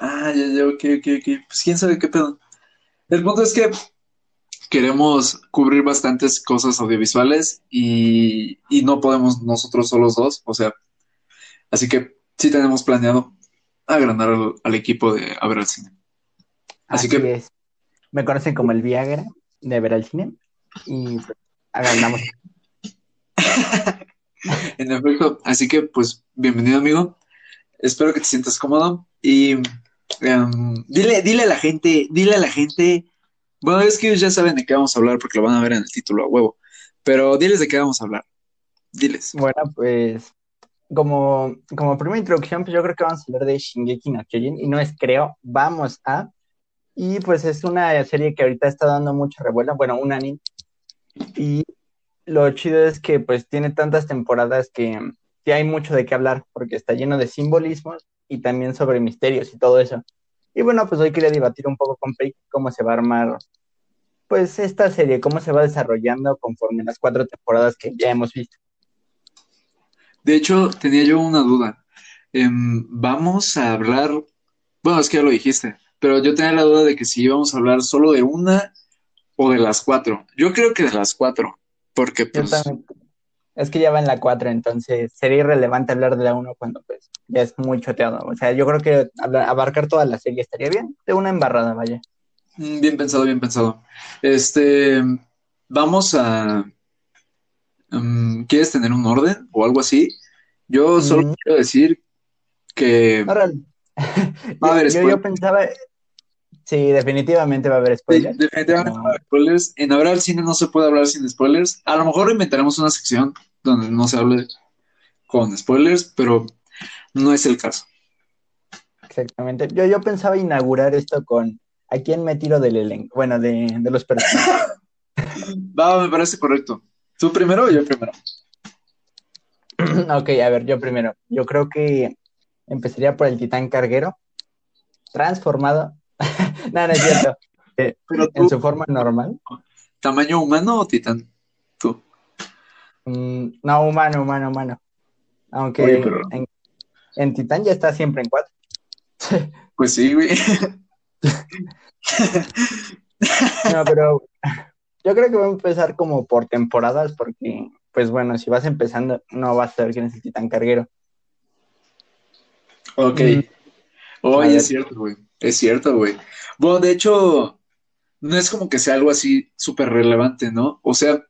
Ah, ya, ya, ok, ok, ok. Pues quién sabe qué pedo. El punto es que queremos cubrir bastantes cosas audiovisuales y, y no podemos nosotros solos dos, o sea, así que sí tenemos planeado agrandar al, al equipo de A ver al cine. Así, que es. Me conocen como el Viagra de ver al cine y pues, agrandamos. en efecto, así que pues bienvenido amigo. Espero que te sientas cómodo y em, dile, dile a la gente, dile a la gente bueno, es que ellos ya saben de qué vamos a hablar porque lo van a ver en el título a huevo. Pero diles de qué vamos a hablar. Diles. Bueno, pues como, como primera introducción, pues yo creo que vamos a hablar de Shingeki no Kyojin. Y no es creo, vamos a. Y pues es una serie que ahorita está dando mucha revuelo. Bueno, un anime. Y lo chido es que pues tiene tantas temporadas que, que hay mucho de qué hablar porque está lleno de simbolismos y también sobre misterios y todo eso. Y bueno, pues hoy quería debatir un poco con Peik cómo se va a armar pues esta serie, cómo se va desarrollando conforme las cuatro temporadas que ya hemos visto. De hecho, tenía yo una duda. Em, vamos a hablar, bueno, es que ya lo dijiste, pero yo tenía la duda de que si íbamos a hablar solo de una o de las cuatro. Yo creo que de las cuatro, porque pues... Es que ya va en la 4, entonces sería irrelevante hablar de la 1 cuando pues ya es muy choteado. O sea, yo creo que abarcar toda la serie estaría bien, de una embarrada, vaya. Mm, bien pensado, bien pensado. Este, vamos a... Um, ¿Quieres tener un orden o algo así? Yo solo mm. quiero decir que... va a haber yo, yo, pensaba... Sí, definitivamente va a haber spoilers. definitivamente va a haber spoilers. En Hablar al Cine no se puede hablar sin spoilers. A lo mejor inventaremos una sección donde no se hable con spoilers, pero no es el caso. Exactamente. Yo, yo pensaba inaugurar esto con ¿a quién me tiro del elenco? Bueno, de, de los personajes. Va, me parece correcto. ¿Tú primero o yo primero? ok, a ver, yo primero. Yo creo que empezaría por el titán carguero, transformado. no, no es cierto. Eh, en su forma normal. ¿Tamaño humano o titán? Mm, no, humano, humano, humano. Aunque en, Titán ya está siempre en cuatro. Pues sí, güey. no, pero yo creo que voy a empezar como por temporadas, porque, pues bueno, si vas empezando, no vas a saber quién es el Titán Carguero. Ok. Mm. Oye, es cierto, güey. Es cierto, güey. Bueno, de hecho, no es como que sea algo así súper relevante, ¿no? O sea,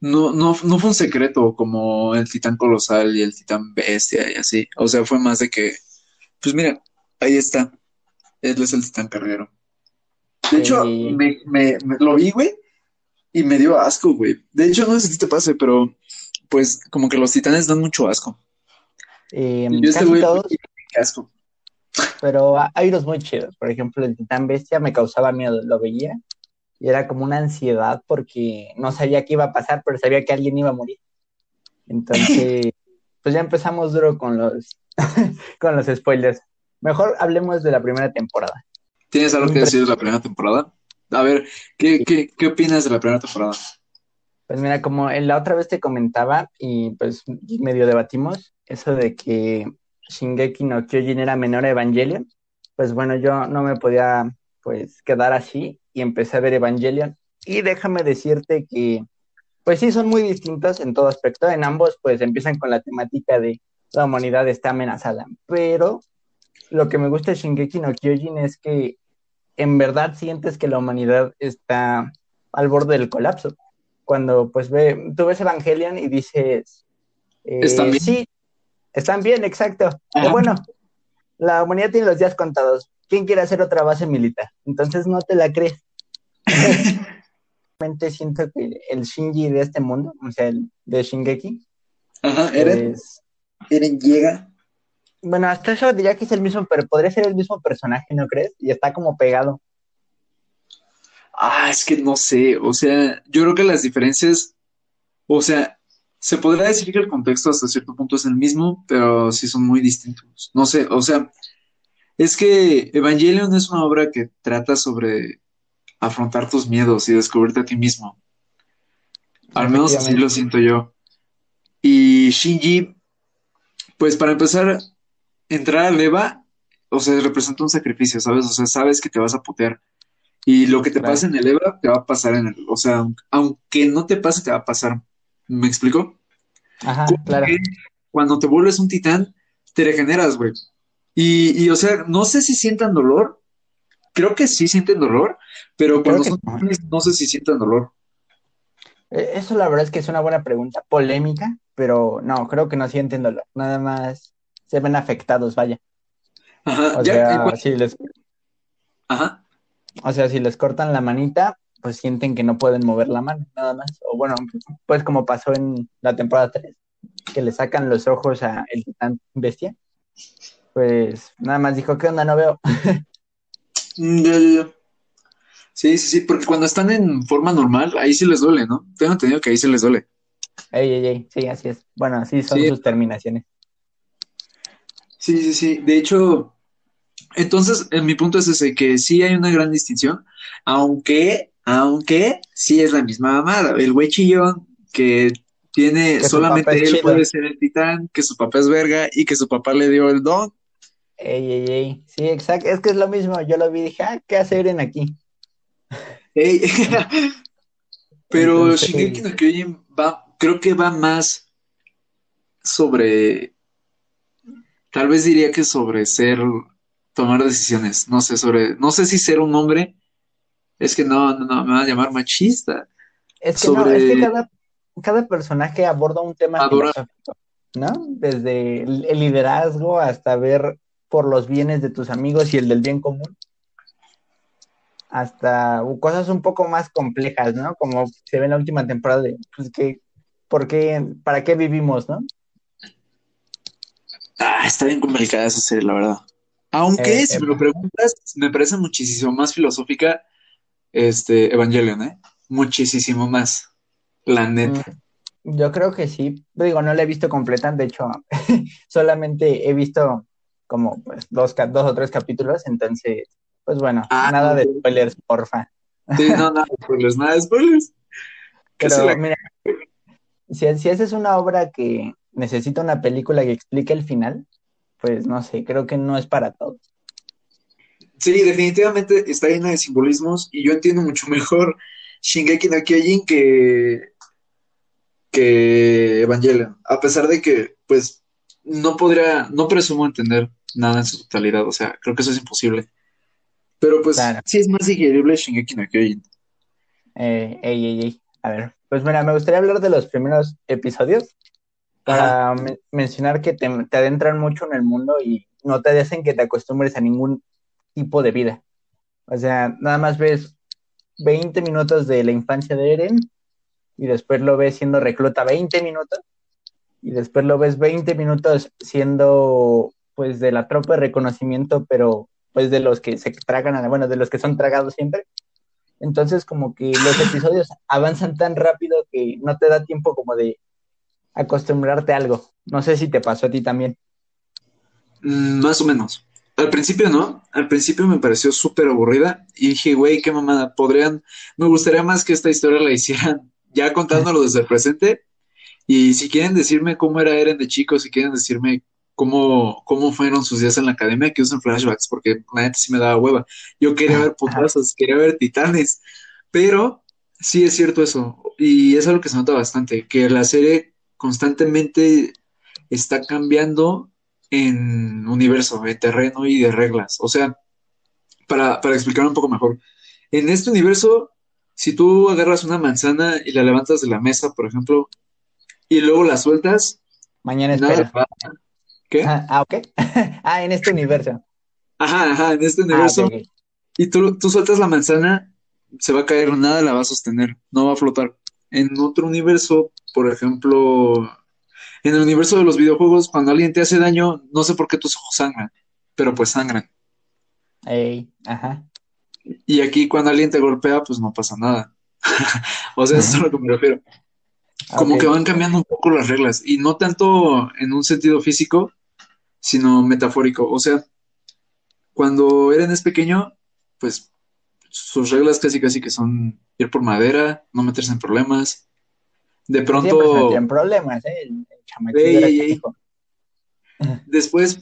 no, no, no fue un secreto como el titán colosal y el titán bestia y así. O sea, fue más de que, pues mira, ahí está. Él es el titán carguero. De hecho, me, me, lo vi, güey, y me dio asco, güey. De hecho, no sé si te pase, pero pues como que los titanes dan mucho asco. Eh, y este güey, asco. Pero hay los muy chidos. Por ejemplo, el titán bestia me causaba miedo, lo veía y era como una ansiedad porque no sabía qué iba a pasar, pero sabía que alguien iba a morir. Entonces, pues ya empezamos duro con los, con los spoilers. Mejor hablemos de la primera temporada. ¿Tienes algo que decir de la primera temporada? A ver, ¿qué, qué, qué opinas de la primera temporada? Pues mira, como la otra vez te comentaba y pues medio debatimos eso de que Shingeki no Kyojin era menor a Evangelion, pues bueno, yo no me podía pues quedar así y empecé a ver Evangelion. Y déjame decirte que, pues sí, son muy distintos en todo aspecto. En ambos, pues empiezan con la temática de la humanidad está amenazada. Pero lo que me gusta de Shingeki no Kyojin es que en verdad sientes que la humanidad está al borde del colapso. Cuando pues ve, tú ves Evangelion y dices, eh, sí, están bien, exacto. bueno, la humanidad tiene los días contados. ¿quién quiere hacer otra base militar? Entonces no te la crees. Realmente siento que el Shinji de este mundo, o sea, el de Shingeki. Ajá, Eren. Eren llega. Bueno, hasta eso diría que es el mismo, pero podría ser el mismo personaje, ¿no crees? Y está como pegado. Ah, es que no sé, o sea, yo creo que las diferencias, o sea, se podría decir que el contexto hasta cierto punto es el mismo, pero sí son muy distintos. No sé, o sea, es que Evangelion es una obra que trata sobre afrontar tus miedos y descubrirte a ti mismo. Al menos así lo siento yo. Y Shinji, pues para empezar, entrar a Leva, o sea, representa un sacrificio, ¿sabes? O sea, sabes que te vas a putear. Y lo que te pasa en el EVA te va a pasar en el, o sea, aunque no te pase, te va a pasar. ¿Me explico? Ajá, claro. Cuando te vuelves un titán, te regeneras, güey. Y, y, o sea, no sé si sientan dolor. Creo que sí sienten dolor, pero cuando son no. no sé si sientan dolor. E, eso la verdad es que es una buena pregunta, polémica, pero no, creo que no sienten dolor. Nada más se ven afectados, vaya. Ajá, o ya, sea, si les, Ajá. o sea, si les cortan la manita, pues sienten que no pueden mover la mano, nada más. O bueno, pues como pasó en la temporada 3, que le sacan los ojos a el titán bestia. Pues nada más dijo, ¿qué onda? No veo. Mm. Sí, sí, sí, porque cuando están en forma normal, ahí sí les duele, ¿no? Tengo entendido que ahí sí les duele. Ey, ey, ey, sí, así es. Bueno, así son Sí. sus terminaciones. Sí, sí, sí. De hecho, entonces, en mi punto es ese, que sí hay una gran distinción, aunque, aunque sí es la misma mamada. El güey chillón que tiene, Que solamente él chido. puede ser el titán, que su papá es verga y que su papá le dio el don. Ey, ey, ey. Sí, exacto. Es que es lo mismo. Yo lo vi y dije, ah, ¿qué hace Eren aquí? Ey. Pero Entonces- Shingeki no Kyojin va, creo que va más sobre, tal vez diría que sobre ser, tomar decisiones, no sé, sobre, no sé si ser un hombre, es que no, no, no, me van a llamar machista. Es que no, sobre- es que cada, cada personaje aborda un tema Adora- filosófico, ¿no? Desde el el liderazgo hasta ver por los bienes de tus amigos y el del bien común, hasta cosas un poco más complejas, ¿no? Como se ve en la última temporada de, pues, que, ¿por qué, para qué vivimos, ¿no? Ah, está bien complicada esa serie, la verdad. Aunque, Eh, si me eh, lo preguntas, me parece muchísimo más filosófica, este, Evangelion, ¿eh? Muchísimo más, la neta. Mm, Yo creo que sí. Digo, no la he visto completa, de hecho, solamente he visto como pues, dos, dos o tres capítulos, entonces, pues bueno, Ah, nada de spoilers, porfa. Sí, no, nada de spoilers, nada de spoilers. Pero la- mira, si, si esa es una obra que necesita una película que explique el final, pues no sé, creo que no es para todos. Sí, definitivamente está llena de simbolismos y yo entiendo mucho mejor Shingeki no Kyojin que, que Evangelion, a pesar de que, pues, no podría, no presumo entender nada en su totalidad, o sea, creo que eso es imposible. Pero pues Claro. sí es más digerible Shingeki no Kyojin. Eh, ey, ey, ey. A ver, pues mira, me gustaría hablar de los primeros episodios para men- mencionar que te, te adentran mucho en el mundo y no te hacen que te acostumbres a ningún tipo de vida. O sea, nada más ves 20 minutos de la infancia de Eren y después lo ves siendo recluta 20 minutos y después lo ves 20 minutos siendo pues de la tropa de reconocimiento, pero pues de los que se tragan, a, bueno, de los que son tragados siempre. Entonces como que los episodios avanzan tan rápido que no te da tiempo como de acostumbrarte a algo. No sé si te pasó a ti también. Mm, más o menos. Al principio no, al principio me pareció súper aburrida y dije, güey, qué mamada, podrían, me gustaría más que esta historia la hicieran ya contándolo desde el presente y si quieren decirme cómo era Eren de chico, si quieren decirme cómo, cómo fueron sus días en la academia, que usen flashbacks, porque la neta sí me daba hueva. Yo quería ver putazos, quería ver titanes, pero sí es cierto eso y es algo que se nota bastante, que la serie constantemente está cambiando en universo, de terreno y de reglas. O sea, para, para explicar un poco mejor, en este universo, si tú agarras una manzana y la levantas de la mesa, por ejemplo, y luego la sueltas, Mañana nada espera. pasa. ¿Qué? Ah, ah, ok. ah, en este universo. Ajá, ajá, en este Ah, universo, y tú, tú sueltas la manzana, se va a caer, nada la va a sostener, no va a flotar. En otro universo, por ejemplo, en el universo de los videojuegos, cuando alguien te hace daño, no sé por qué tus ojos sangran, pero pues sangran. Ey, ajá. Y aquí cuando alguien te golpea, pues no pasa nada. O sea, eso es a lo que me refiero. Como que van cambiando un poco las reglas, y no tanto en un sentido físico, sino metafórico. O sea, cuando Eren es pequeño, pues sus reglas casi casi que son ir por madera, no meterse en problemas. De Siempre se pronto, metían problemas, ¿eh? Chamaquillo era canijo. después,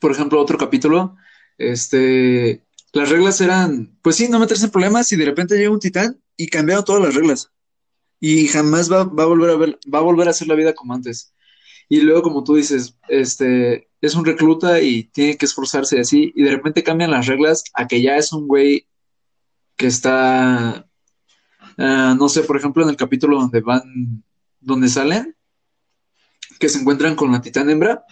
por ejemplo, otro capítulo, este, las reglas eran, pues sí, no meterse en problemas y de repente llega un titán y cambiaron todas las reglas. Y jamás va, va a volver a ver, va a volver a hacer la vida como antes. Y luego, como tú dices, este, es un recluta y tiene que esforzarse así, y de repente cambian las reglas a que ya es un güey que está, ah, no sé, por ejemplo, en el capítulo donde van, donde salen, que se encuentran con la titán hembra.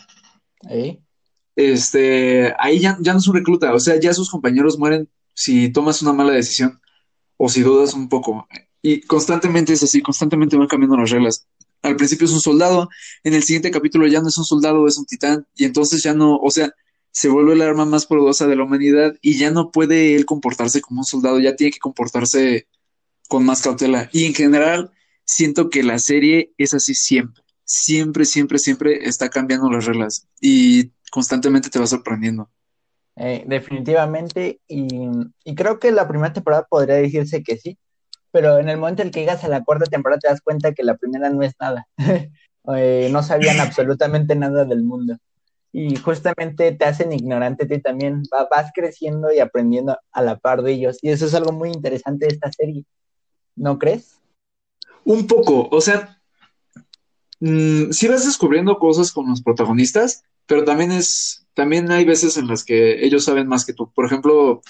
Este, ahí ya, ya no es un recluta, o sea, ya sus compañeros mueren si tomas una mala decisión o si dudas un poco. Y constantemente es así, constantemente van cambiando las reglas. Al principio es un soldado, en el siguiente capítulo ya no es un soldado, es un titán, y entonces ya no, o sea, se vuelve el arma más poderosa de la humanidad y ya no puede él comportarse como un soldado, ya tiene que comportarse con más cautela. Y en general, siento que la serie es así siempre. Siempre, siempre, siempre está cambiando las reglas y constantemente te va sorprendiendo. Eh, definitivamente, y, y, creo que la primera temporada podría decirse que sí, pero en el momento en que llegas a la cuarta temporada te das cuenta que la primera no es nada. eh, no sabían absolutamente nada del mundo. Y justamente te hacen ignorante a ti también. vas creciendo y aprendiendo a la par de ellos. Y eso es algo muy interesante de esta serie. ¿No crees? Un poco, o sea, mmm, sí vas descubriendo cosas con los protagonistas, pero también es, también hay veces en las que ellos saben más que tú. Por ejemplo,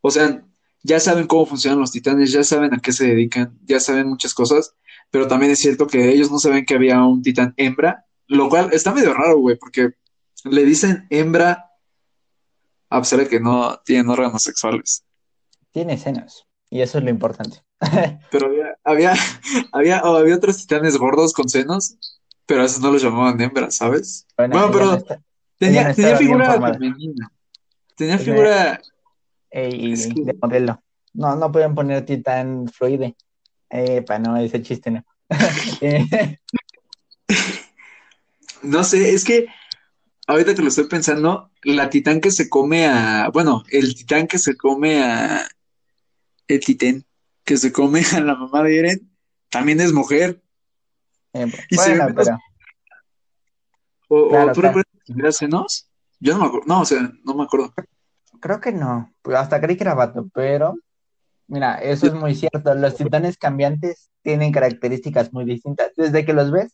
o sea, ya saben cómo funcionan los titanes, ya saben a qué se dedican, ya saben muchas cosas, pero también es cierto que ellos no saben que había un titán hembra, lo cual está medio raro, güey, porque le dicen hembra a pesar de que no tienen órganos sexuales. Tiene senos, y eso es lo importante. Pero había, había, había, había otros titanes gordos con senos, pero a esos no los llamaban hembras, ¿sabes? Bueno, pero tenía, tenía figura femenina. Tenía figura de modelo. No, no pueden poner titán fluide. Eh, para no, ese chiste no. no sé, es que ahorita que lo estoy pensando, la titán que se come a. Bueno, el titán que se come a. El titán que se come a la mamá de Eren también es mujer. Eh, y bueno, pero... ¿O, claro, tú recuerdas que senos? Yo no me acuerdo. No, o sea, no me acuerdo. Creo que no. Pues hasta creí que era vato, pero mira, eso es muy cierto. Los titanes cambiantes tienen características muy distintas. Desde que los ves,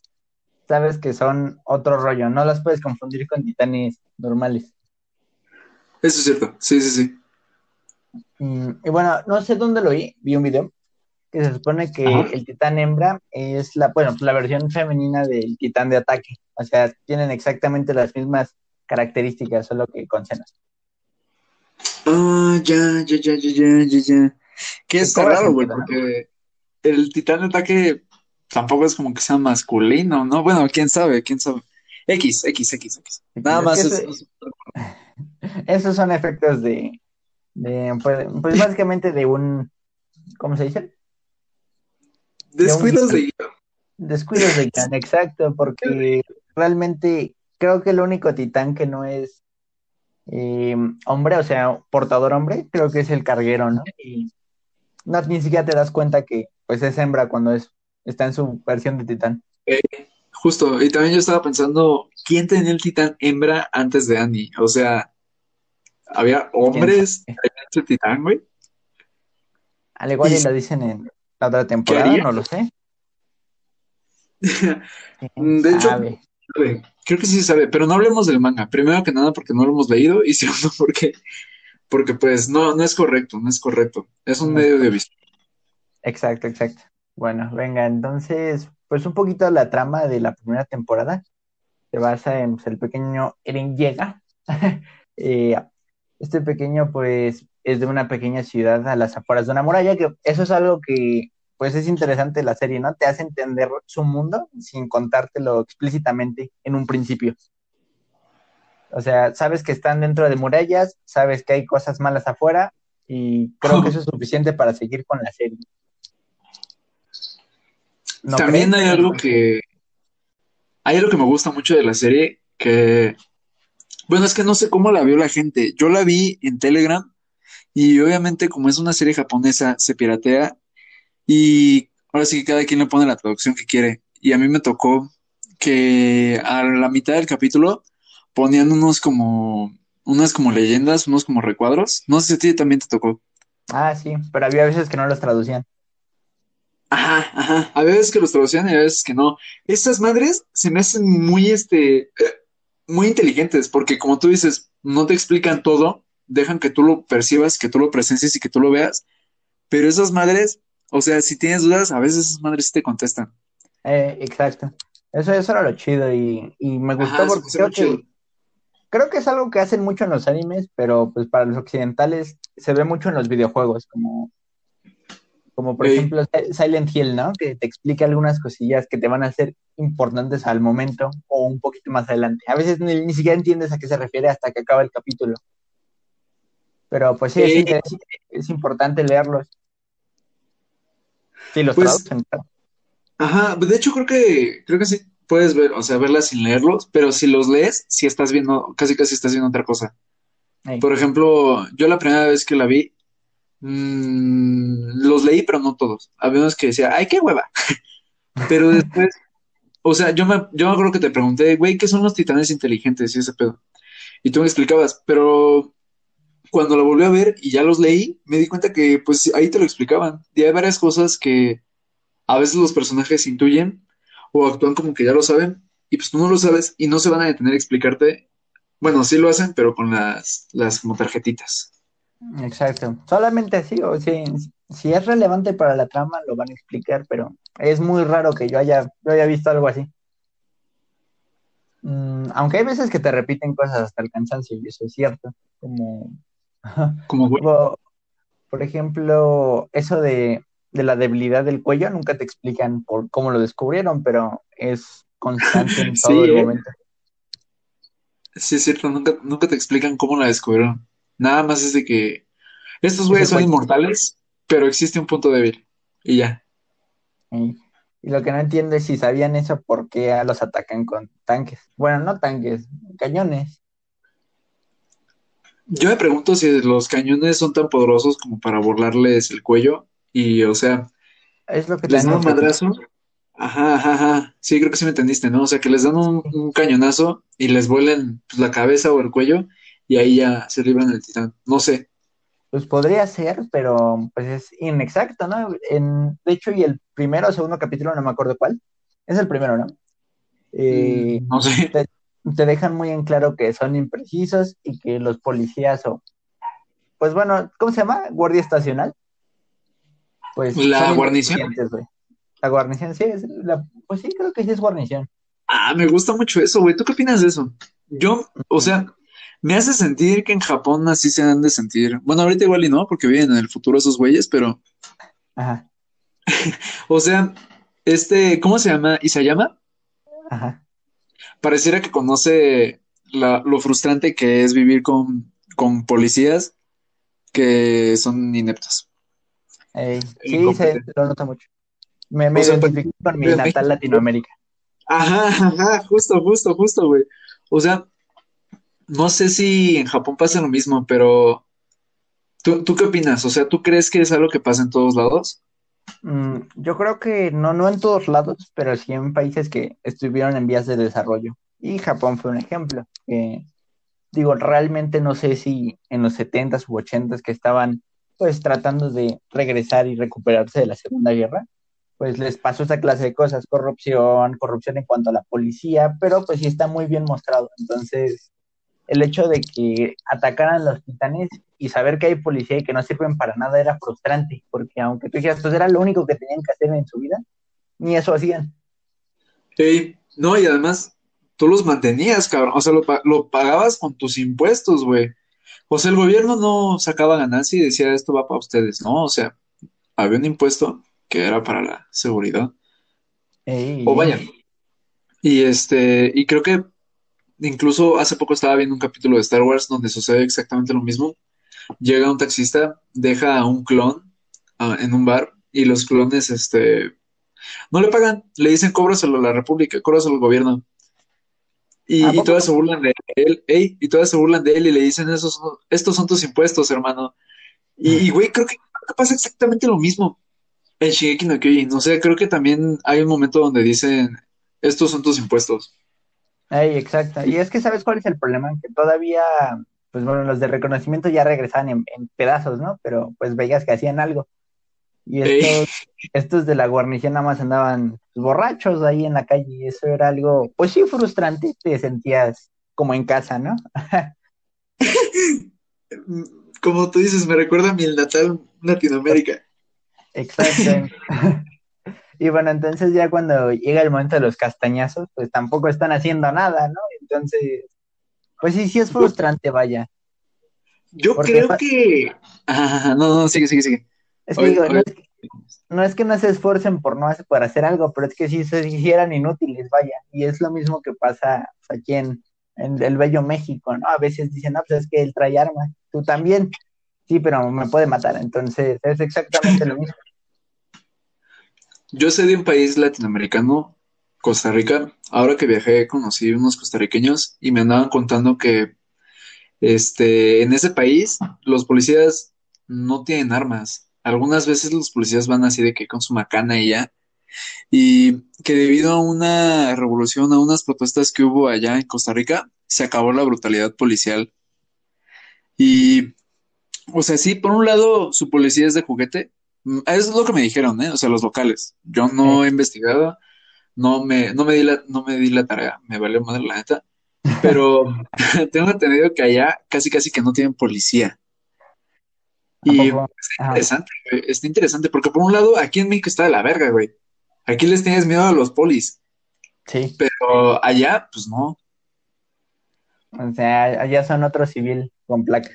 sabes que son otro rollo. No las puedes confundir con titanes normales. Eso es cierto. Sí, sí, sí. Mm, y, bueno, no sé dónde lo vi. Vi un video que se supone que el titán hembra es la, bueno, la versión femenina del titán de ataque. O sea, tienen exactamente las mismas características, solo que con senos. Ah, ya, ya, ya, ya, ya, ya, ya. Que es raro, güey, porque el titán de ataque tampoco es como que sea masculino, ¿no? Bueno, quién sabe, quién sabe. X, X, X, X. Nada más es, Esos son efectos de, de pues, pues, básicamente de un, ¿cómo se dice? Descuidos de, Descuidos de guion, exacto, porque realmente creo que el único titán que no es eh, hombre, o sea, portador hombre, creo que es el carguero, ¿no? Y no, ni siquiera te das cuenta que pues es hembra cuando es, está en su versión de titán. Eh, justo, y también yo estaba pensando, ¿quién tenía el titán hembra antes de Annie? O sea, ¿había hombres en ese titán, güey? Al igual y... lo dicen en la otra temporada, no lo sé. de hecho, creo que sí se sabe, pero no hablemos del manga. Primero que nada porque no lo hemos leído y segundo porque, porque pues no, no es correcto, no es correcto. Es un medio de vista. Exacto, exacto. Bueno, venga, entonces, pues un poquito la trama de la primera temporada se basa en pues, el pequeño Eren llega. Eh, este pequeño, pues, es de una pequeña ciudad a las afueras de una muralla, que eso es algo que pues es interesante la serie, ¿no? Te hace entender su mundo sin contártelo explícitamente en un principio. O sea, sabes que están dentro de murallas, sabes que hay cosas malas afuera y creo que eso es suficiente para seguir con la serie. También hay algo que hay algo que me gusta mucho de la serie que bueno, es que no sé cómo la vio la gente. Yo la vi en Telegram y obviamente como es una serie japonesa se piratea y ahora sí que cada quien le pone la traducción que quiere. Y a mí me tocó que a la mitad del capítulo ponían unos como, unas como leyendas, unos como recuadros. No sé si a ti también te tocó. Ah, sí, pero había veces que no los traducían. Ajá, ajá. A veces que los traducían y a veces que no. Estas madres se me hacen muy, este, muy inteligentes, porque como tú dices, no te explican todo, dejan que tú lo percibas, que tú lo presencies y que tú lo veas. Pero esas madres, o sea, si tienes dudas, a veces esas madres sí te contestan. Eh, exacto. Eso, eso era lo chido y, y me gustó porque creo que, creo que es algo que hacen mucho en los animes, pero pues para los occidentales se ve mucho en los videojuegos, como, como por ejemplo Silent Hill, ¿no? Que te explica algunas cosillas que te van a ser importantes al momento o un poquito más adelante. A veces ni, siquiera entiendes a qué se refiere hasta que acaba el capítulo. Pero pues sí, Es, importante leerlos. Sí, los pues, traducen. Ajá, de hecho creo que creo que sí puedes ver, o sea, verlas sin leerlos, pero si los lees, sí estás viendo, casi casi estás viendo otra cosa. Por ejemplo, yo la primera vez que la vi, mmm, los leí, pero no todos. Había unos que decía, ay, qué hueva. pero después, o sea, yo me, yo acuerdo que te pregunté, güey, ¿qué son los titanes inteligentes y ese pedo? Y tú me explicabas, pero cuando la volví a ver y ya los leí, me di cuenta que pues ahí te lo explicaban. Y hay varias cosas que a veces los personajes intuyen o actúan como que ya lo saben y pues tú no lo sabes y no se van a detener a explicarte. Bueno, sí lo hacen, pero con las, las como tarjetitas. Exacto. Solamente así, o si, si es relevante para la trama, lo van a explicar, pero es muy raro que yo haya, yo haya visto algo así. Mm, aunque hay veces que te repiten cosas hasta el cansancio, y eso es cierto. Como, como, por ejemplo, eso de de la debilidad del cuello, nunca te explican por cómo lo descubrieron, pero es constante en todo el ¿eh? momento. Sí, es cierto, nunca, nunca te explican cómo la descubrieron. Nada más es de que estos güeyes son inmortales, pero existe un punto débil. Y ya. Y, lo que no entiendo es si sabían eso, ¿por qué los atacan con tanques? Bueno, no tanques, cañones. Yo me pregunto si los cañones son tan poderosos como para burlarles el cuello y, o sea, es lo que les dan un madrazo. Ajá, ajá, ajá. Sí, creo que sí me entendiste, ¿no? O sea, que les dan un, cañonazo y les vuelen pues, la cabeza o el cuello y ahí ya se libran el titán. No sé. Pues podría ser, pero pues es inexacto, ¿no? En, de hecho, y el primero o segundo capítulo, no me acuerdo cuál. Es el primero, ¿no? Eh, no sé. Te, te, dejan muy en claro que son imprecisos y que los policías o, pues bueno, ¿cómo se llama? Guardia estacional pues, la guarnición. La guarnición, sí, es la, pues sí, creo que sí es guarnición. Ah, me gusta mucho eso, güey. ¿Tú qué opinas de eso? Yo, o sea, me hace sentir que en Japón así se han de sentir. Bueno, ahorita igual y no, porque viven en el futuro esos güeyes, pero. Ajá. o sea, este, ¿cómo se llama? ¿Y se llama? Ajá. Pareciera que conoce lo frustrante que es vivir con, con policías que son ineptos sí, se lo nota mucho. Me, me identifico con mi natal Latinoamérica. Ajá, ajá, justo, justo, justo, güey. O sea, no sé si en Japón pasa lo mismo, pero ¿tú, ¿tú qué opinas? O sea, ¿tú crees que es algo que pasa en todos lados? Mm, yo creo que no, no en todos lados, pero sí en países que estuvieron en vías de desarrollo. Y Japón fue un ejemplo. digo, realmente no sé si en los 70s u 80s que estaban pues tratando de regresar y recuperarse de la Segunda Guerra, pues les pasó esa clase de cosas, corrupción, corrupción en cuanto a la policía, pero pues sí está muy bien mostrado. Entonces, el hecho de que atacaran los titanes y saber que hay policía y que no sirven para nada era frustrante, porque aunque tú dijeras, pues era lo único que tenían que hacer en su vida, ni eso hacían. Sí, no, y además tú los mantenías, cabrón, o sea, lo, lo pagabas con tus impuestos, güey. O sea, el gobierno no sacaba ganancia y decía esto va para ustedes, ¿no? O sea, había un impuesto que era para la seguridad. O vaya. Y este, y creo que incluso hace poco estaba viendo un capítulo de Star Wars donde sucede exactamente lo mismo. Llega un taxista, deja a un clon ah, en un bar y los clones, este, no le pagan, le dicen cóbraselo a la República, cóbraselo al gobierno. Y, todas se burlan de él, y todas se burlan de él y le dicen, Esos, estos son tus impuestos, hermano. Y, güey, creo que, pasa exactamente lo mismo en Shigeki no Kyojin. O sea, creo que también hay un momento donde dicen, estos son tus impuestos. Ay, exacto. Y es que sabes cuál es el problema, que todavía, pues bueno, los de reconocimiento ya regresaban en, en pedazos, ¿no? Pero pues veías que hacían algo. Y estos, estos de la guarnición nada más andaban borrachos ahí en la calle y eso era algo, pues sí, frustrante, te sentías como en casa, ¿no? Como tú dices, me recuerda a mi natal Latinoamérica. Exacto. y bueno, entonces ya cuando llega el momento de los castañazos, pues tampoco están haciendo nada, ¿no? Entonces, pues sí, sí es frustrante, vaya. Yo creo que... Ah, no, no, sigue, sigue, sigue. Es que digo, No, es, que no se esfuercen por no hacer, por hacer algo, pero es que si se hicieran inútiles, vaya. Y es lo mismo que pasa aquí en, en el bello México, ¿no? A veces dicen, no, pues es que él trae armas, tú también. Sí, pero me puede matar. Entonces, es exactamente lo mismo. Yo sé de un país latinoamericano, Costa Rica. Ahora que viajé, conocí unos costarriqueños y me andaban contando que este, en ese país los policías no tienen armas. Algunas veces los policías van así de que con su macana y ya. Y que debido a una revolución, a unas protestas que hubo allá en Costa Rica, se acabó la brutalidad policial. Y, o sea, sí, por un lado, su policía es de juguete. Es lo que me dijeron, ¿eh? O sea, los locales. Yo no he investigado, no me, no me, di, la, no me di la tarea, me valió madre la neta. Pero tengo entendido que allá casi casi que no tienen policía. Y está interesante, güey. Está interesante, porque por un lado, aquí en México está de la verga, güey. Aquí les tienes miedo a los polis. Sí. Pero allá, pues no. O sea, allá son otro civil con placa.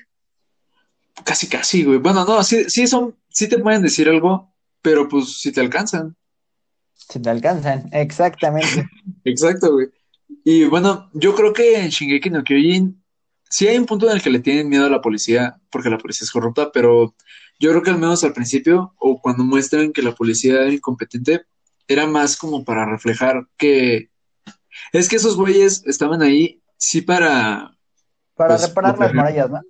Casi, casi, güey. Bueno, no, sí, sí son, sí te pueden decir algo, pero pues si te alcanzan. Si te alcanzan, exactamente. Exacto, güey. Y bueno, yo creo que en Shingeki no Kyojin sí hay un punto en el que le tienen miedo a la policía, porque la policía es corrupta, pero yo creo que al menos al principio, o cuando muestran que la policía era incompetente, era más como para reflejar que es que esos güeyes estaban ahí, sí, para. Para pues, reparar las murallas, ¿no?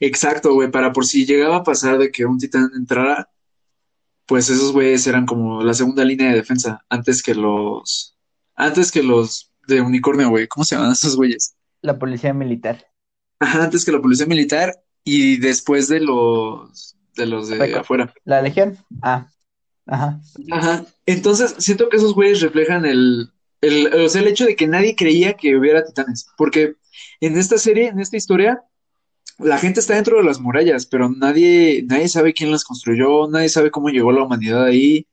Exacto, güey, para por si llegaba a pasar de que un titán entrara, pues esos güeyes eran como la segunda línea de defensa, antes que los. Antes que los de unicornio, güey. ¿Cómo se llaman esos güeyes? La policía militar. Ajá, antes que la policía militar y después de los de los de afuera. La legión. Ah. Ajá. Ajá. Entonces, siento que esos güeyes reflejan el, el, o sea, el hecho de que nadie creía que hubiera titanes. Porque en esta serie, en esta historia, la gente está dentro de las murallas, pero nadie, nadie sabe quién las construyó, nadie sabe cómo llegó la humanidad ahí.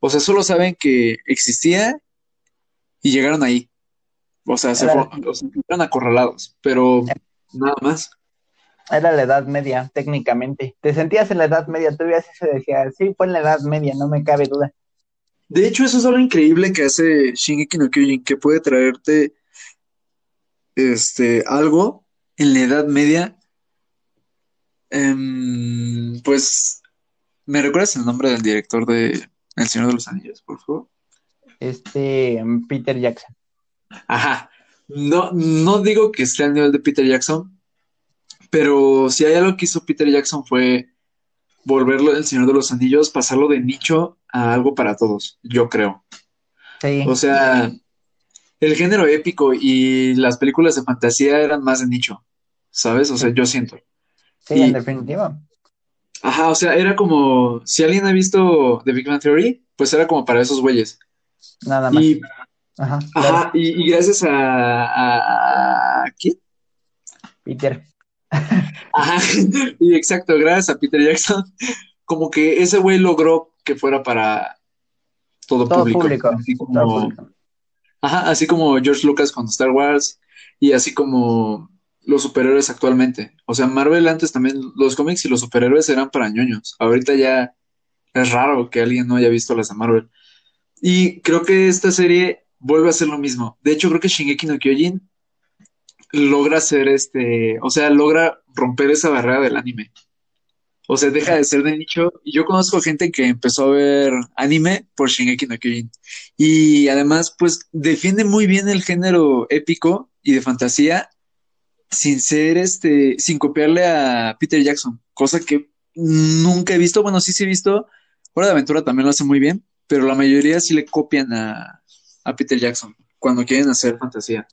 O sea, solo saben que existía y llegaron ahí. O sea, se fueron, acorralados, pero nada más. Era la Edad Media, técnicamente. Te sentías en la Edad Media, tú veías eso y decías, sí, fue en la Edad Media, no me cabe duda. De hecho, eso es algo increíble que hace Shingeki no Kyojin, que puede traerte este, algo en la Edad Media. Em, pues, ¿me recuerdas el nombre del director de El Señor de los Anillos, por favor? Este, Peter Jackson. Ajá. No, no digo que esté al nivel de Peter Jackson, pero si hay algo que hizo Peter Jackson fue volverlo del Señor de los Anillos, pasarlo de nicho a algo para todos, yo creo. Sí. O sea, el género épico y las películas de fantasía eran más de nicho, ¿sabes? O sea, yo siento. Sí, en definitiva. Ajá, o sea, era como, si alguien ha visto The Big Bang Theory, pues era como para esos güeyes. Nada más. Ajá, Ajá y, gracias a, a, ¿Quién? Peter. Ajá, y exacto, gracias a Peter Jackson, como que ese güey logró que fuera para todo, público. así como, Ajá, así como George Lucas con Star Wars y así como los superhéroes actualmente. O sea, Marvel antes también, los cómics y los superhéroes eran para ñoños. Ahorita ya es raro que alguien no haya visto las de Marvel. Y creo que esta serie vuelve a ser lo mismo. De hecho, creo que Shingeki no Kyojin logra ser este, o sea, logra romper esa barrera del anime. O sea, deja de ser de nicho. Y yo conozco gente que empezó a ver anime por Shingeki no Kyojin. Y además, pues, defiende muy bien el género épico y de fantasía sin ser este, sin copiarle a Peter Jackson, cosa que nunca he visto. Bueno, sí, sí he visto. Hora de Aventura también lo hace muy bien, pero la mayoría sí le copian a, a Peter Jackson cuando quieren hacer fantasía.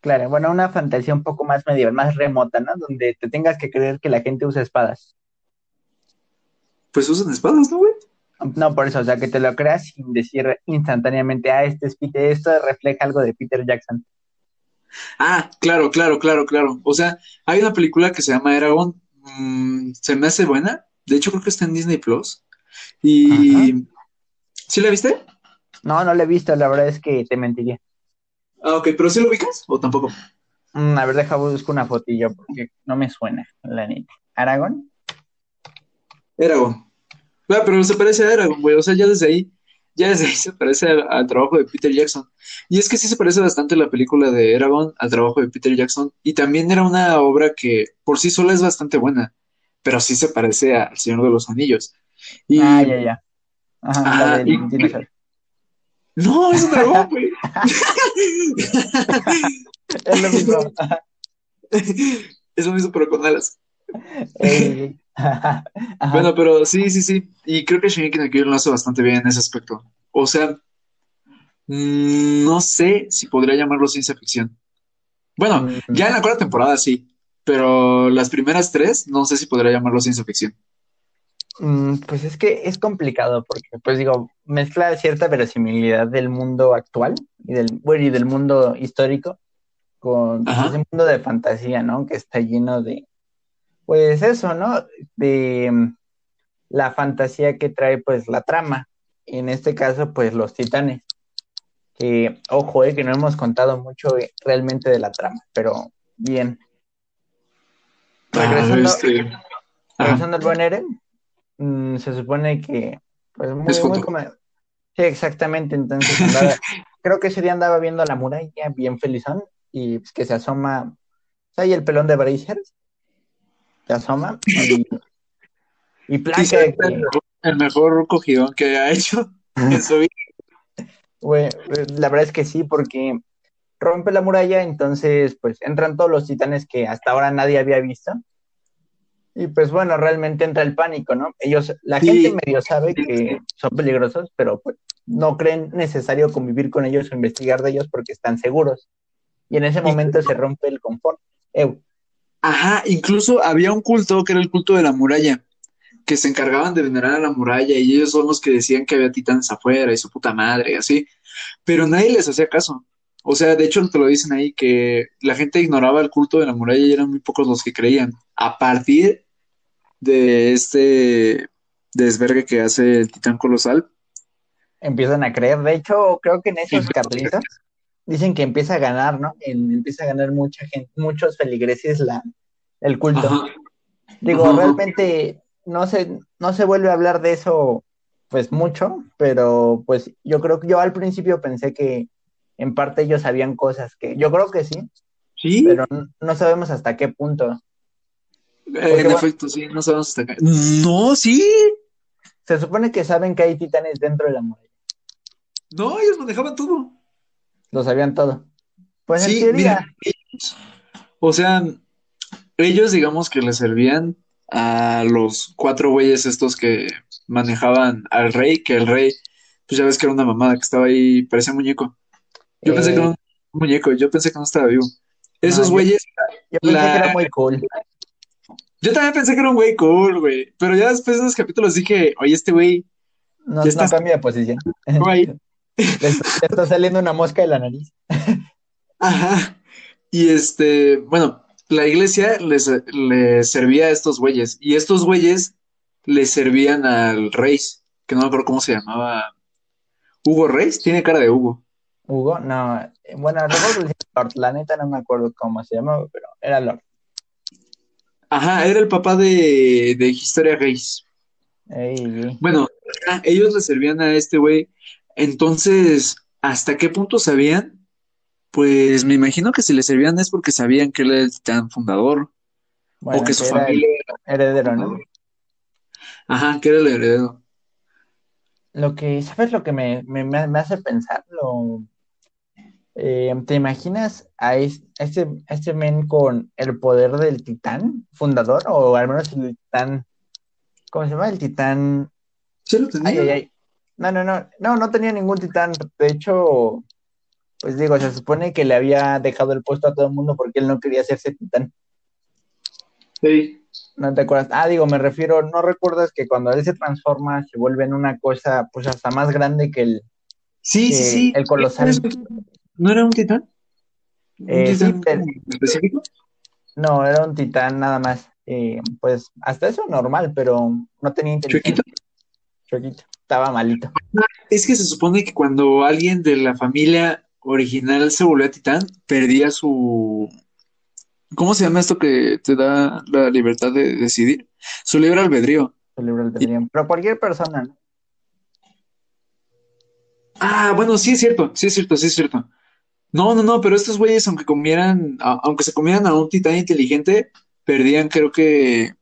Claro, bueno, una fantasía un poco más medieval, más remota, ¿no? Donde te tengas que creer que la gente usa espadas. Pues usan espadas, ¿no, güey? No, por eso, o sea, que te lo creas sin decir instantáneamente, ah, este es Peter, esto refleja algo de Peter Jackson. Ah, claro, claro, claro, claro. O sea, hay una película que se llama Eragon, mm, se me hace buena, de hecho creo que está en Disney Plus. Y... ¿Sí la viste? No, no la he visto, la verdad es que te mentiría. Ah, ok, pero ¿sí lo ubicas o tampoco? Mm, a ver, deja buscar una fotillo porque no me suena, la neta. ¿Aragón? Eragon. Ah, pero se parece a Eragon, güey. O sea, ya desde ahí, ya ahí se parece al, trabajo de Peter Jackson. Y es que sí se parece bastante la película de Eragon al trabajo de Peter Jackson. Y también era una obra que por sí sola es bastante buena, pero sí se parece a El Señor de los Anillos. Y, ah, ya, ya. Ajá, y, no, es un dragón, güey. es lo mismo. es lo mismo, pero con alas. bueno, pero sí, sí, sí. Y creo que Shingeki no Kyojin lo hace bastante bien en ese aspecto. O sea, mm, no sé si podría llamarlo ciencia ficción. Bueno, mm. ya en la cuarta temporada sí, pero las primeras tres no sé si podría llamarlo ciencia ficción. Mm, pues es que es complicado porque, pues digo, mezcla cierta verosimilidad del mundo actual y del, bueno, y del mundo histórico con ese pues, mundo de fantasía, ¿no? Que está lleno de, pues eso, ¿no? De mm, la fantasía que trae, pues, la trama. Y en este caso, pues, los titanes. Que, ojo, eh, que no hemos contado mucho eh, realmente de la trama, pero bien. Ah, regresando, este... regresando al buen Eren, Mm, se supone que, pues muy, muy como... Sí, exactamente, entonces creo que ese día andaba viendo la muralla bien felizón y pues, que se asoma, ahí el pelón de Brazers, se asoma y, y placa el, mejor cogidón que ha hecho en su vida. Pues, la verdad es que sí, porque rompe la muralla, entonces pues entran todos los titanes que hasta ahora nadie había visto y pues bueno, realmente entra el pánico, ¿no? Ellos, la gente medio sabe que son peligrosos, pero pues no creen necesario convivir con ellos o investigar de ellos porque están seguros. Y en ese momento se rompe el confort. Ajá, incluso había un culto que era el culto de la muralla, que se encargaban de venerar a la muralla y ellos son los que decían que había titanes afuera y su puta madre y así, pero nadie les hacía caso. O sea, de hecho te lo dicen ahí que la gente ignoraba el culto de la muralla y eran muy pocos los que creían. A partir de este desvergue que hace el titán colosal. Empiezan a creer, de hecho, creo que en esos capítulos dicen que empieza a ganar, ¿no? empieza a ganar mucha gente, muchos feligreses la, el culto. Digo, realmente no se, no se vuelve a hablar de eso pues mucho, pero pues yo creo que yo al principio pensé que en parte ellos sabían cosas que yo creo que sí, sí, pero no sabemos hasta qué punto. En efecto, sí, no sabemos hasta acá. No, sí. Se supone que saben que hay titanes dentro de la muralla. No, ellos manejaban todo. Lo sabían todo. Pues sí, mira, o sea, ellos digamos que le servían a los cuatro güeyes estos que manejaban al rey, que el rey, pues ya ves que era una mamada que estaba ahí, parecía muñeco. Yo pensé que era un muñeco, yo pensé que no estaba vivo. Esos güeyes. Yo, pensé que era muy cool. Yo también pensé que era un güey cool, güey. Pero ya después de esos capítulos dije, oye, este güey. No, está... cambia de posición. Le está, saliendo una mosca de la nariz. Ajá. Y este, bueno, la iglesia les, servía a estos güeyes. Y estos güeyes le servían al rey, que no me acuerdo cómo se llamaba. ¿Hugo Reis? Tiene cara de Hugo. Hugo, no. Bueno, Lord. La neta no me acuerdo cómo se llamaba, pero era Lord. Ajá, era el papá de, de Historia Reis. Bueno, ellos le servían a este güey. Entonces, ¿hasta qué punto sabían? Pues me imagino que si le servían es porque sabían que él era el titán fundador. o que su familia era heredero, ¿no? Ajá, que era el heredero. Lo que, ¿sabes lo que me, me, me hace pensar? Lo, eh, ¿Te imaginas a este, este men con el poder del titán fundador? O al menos el titán. ¿Cómo se llama? El titán. Sí, lo tenía. No, no, no. No, no tenía ningún titán. De hecho, pues digo, se supone que le había dejado el puesto a todo el mundo porque él no quería hacerse titán. Sí. ¿No te acuerdas? Ah, digo, me refiero, ¿no recuerdas que cuando él se transforma se vuelve en una cosa pues hasta más grande que el, Sí, sí, sí. el colosal? ¿No era un titán? ¿Un Eh, titán como específico? No, era un titán nada más. Eh, pues hasta eso normal, pero no tenía inteligencia. Chuequito. Estaba malito. Es que se supone que cuando alguien de la familia original se volvió a titán, perdía su... ¿Cómo se llama esto que te da la libertad de decidir? Su libre albedrío. su libre albedrío. Pero cualquier persona, ¿no? Ah, bueno, sí es cierto, sí es cierto, sí es cierto. No, no, no, pero estos güeyes, aunque comieran, a- aunque se comieran a un titán inteligente, perdían, creo que,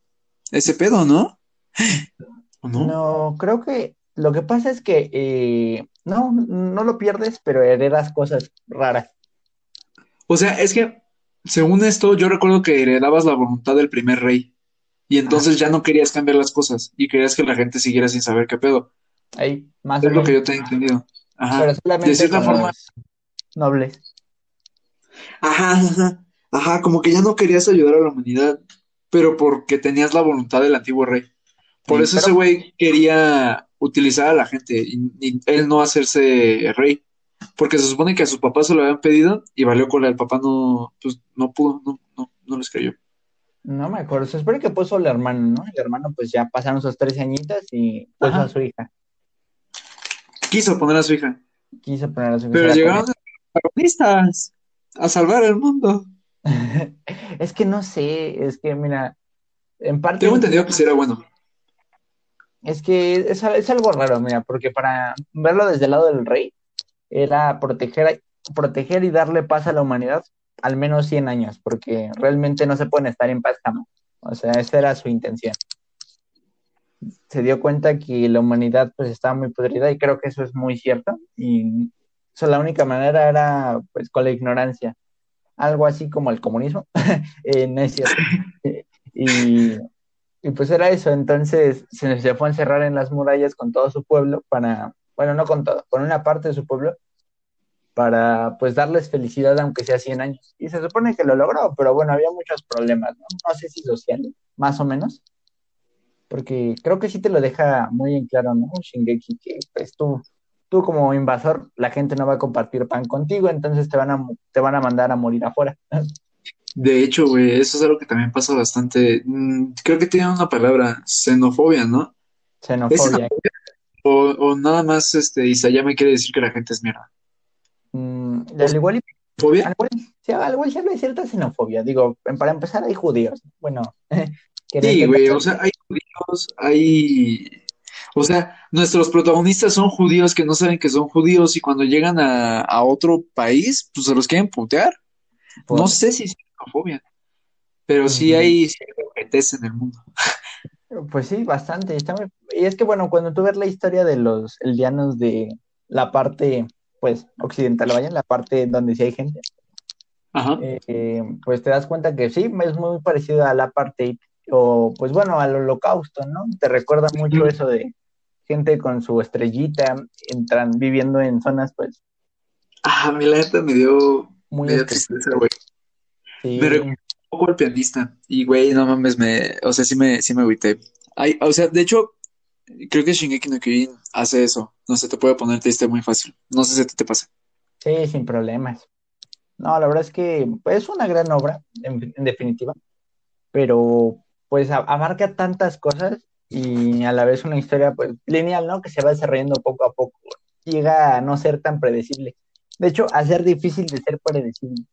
ese pedo, ¿no? ¿O no? No, creo que lo que pasa es que eh, no, no lo pierdes, pero heredas cosas raras. O sea, es que, según esto, yo recuerdo que heredabas la voluntad del primer rey. Y entonces ya no querías cambiar las cosas y querías que la gente siguiera sin saber qué pedo. Ahí, más o Es lo que yo te he entendido. Ajá. Pero solamente De cierta forma, nobles. Ajá, ajá, ajá, como que ya no querías ayudar a la humanidad, pero porque tenías la voluntad del antiguo rey. Por eso pero- ese güey quería utilizar a la gente y, y él no hacerse rey. Porque se supone que a sus papás se lo habían pedido y valió cola. El papá no, pues, no pudo, no, no, no les creyó. No me acuerdo. Se espera que puso el hermano, ¿no? El hermano, pues ya pasaron sus tres añitas y puso Ajá. a su hija. Quiso poner a su hija, Quiso poner a su hija. pero llegaron los protagonistas a salvar el mundo. Es que no sé, es que mira, en parte Tengo entendido que sí era bueno. Es que es, es algo raro, mira, porque para verlo desde el lado del rey era proteger, proteger y darle paz a la humanidad al menos 100 años, porque realmente no se pueden estar en paz jamás. O sea, esa era su intención. Se dio cuenta que la humanidad pues estaba muy podrida y creo que eso es muy cierto y so, la única manera era pues con la ignorancia, algo así como el comunismo, eh, no es cierto. y, y pues era eso, entonces se, se fue a encerrar en las murallas con todo su pueblo para, bueno, no con todo, con una parte de su pueblo para pues darles felicidad aunque sea 100 años. Y se supone que lo logró, pero bueno, había muchos problemas, ¿no? No sé si sociales, más o menos. Porque creo que sí te lo deja muy en claro, ¿no? Shingeki, que pues tú, tú como invasor, la gente no va a compartir pan contigo, entonces te van a, te van a mandar a morir afuera. De hecho, güey, eso es algo que también pasa bastante. Mm, Creo que tiene una palabra, xenofobia, ¿no? Xenofobia. O, o nada más, este, Isayama quiere decir que la gente es mierda. Mm, al igual, y- ¿Fobia? al igual, sí, al igual habla de cierta xenofobia. Digo, para empezar hay judíos. Bueno, Sí, güey, o sea, hay judíos, hay... O sea, nuestros protagonistas son judíos que no saben que son judíos y cuando llegan a, a otro país, pues se los quieren putear. por- No sé si xenofobia, pero sí hay gente en el mundo. Pues sí, bastante. Y es que, bueno, cuando tú ves la historia de los eldianos de la parte, pues, occidental, vaya, la parte donde sí hay gente, Ajá. eh, pues te das cuenta que sí, es muy parecido al apartheid o, pues, bueno, al holocausto, ¿no? Te recuerda mucho eso de gente con su estrellita, entran viviendo en zonas, pues, Ah, a mí la neta me dio, muy me dio tristeza, güey. Sí. Me un poco al pianista. Y, güey, no mames, me, o sea, sí me, sí me agüité. Ay, o sea, de hecho, creo que Shingeki no Kyojin hace eso. No sé, te puede poner triste muy fácil. No sé si ti te pasa. Sí, sin problemas. No, la verdad es que pues, es una gran obra, en, en definitiva, pero pues a- abarca tantas cosas y a la vez una historia pues lineal, ¿no? Que se va desarrollando poco a poco. Llega a no ser tan predecible. De hecho, a ser difícil de ser predecible.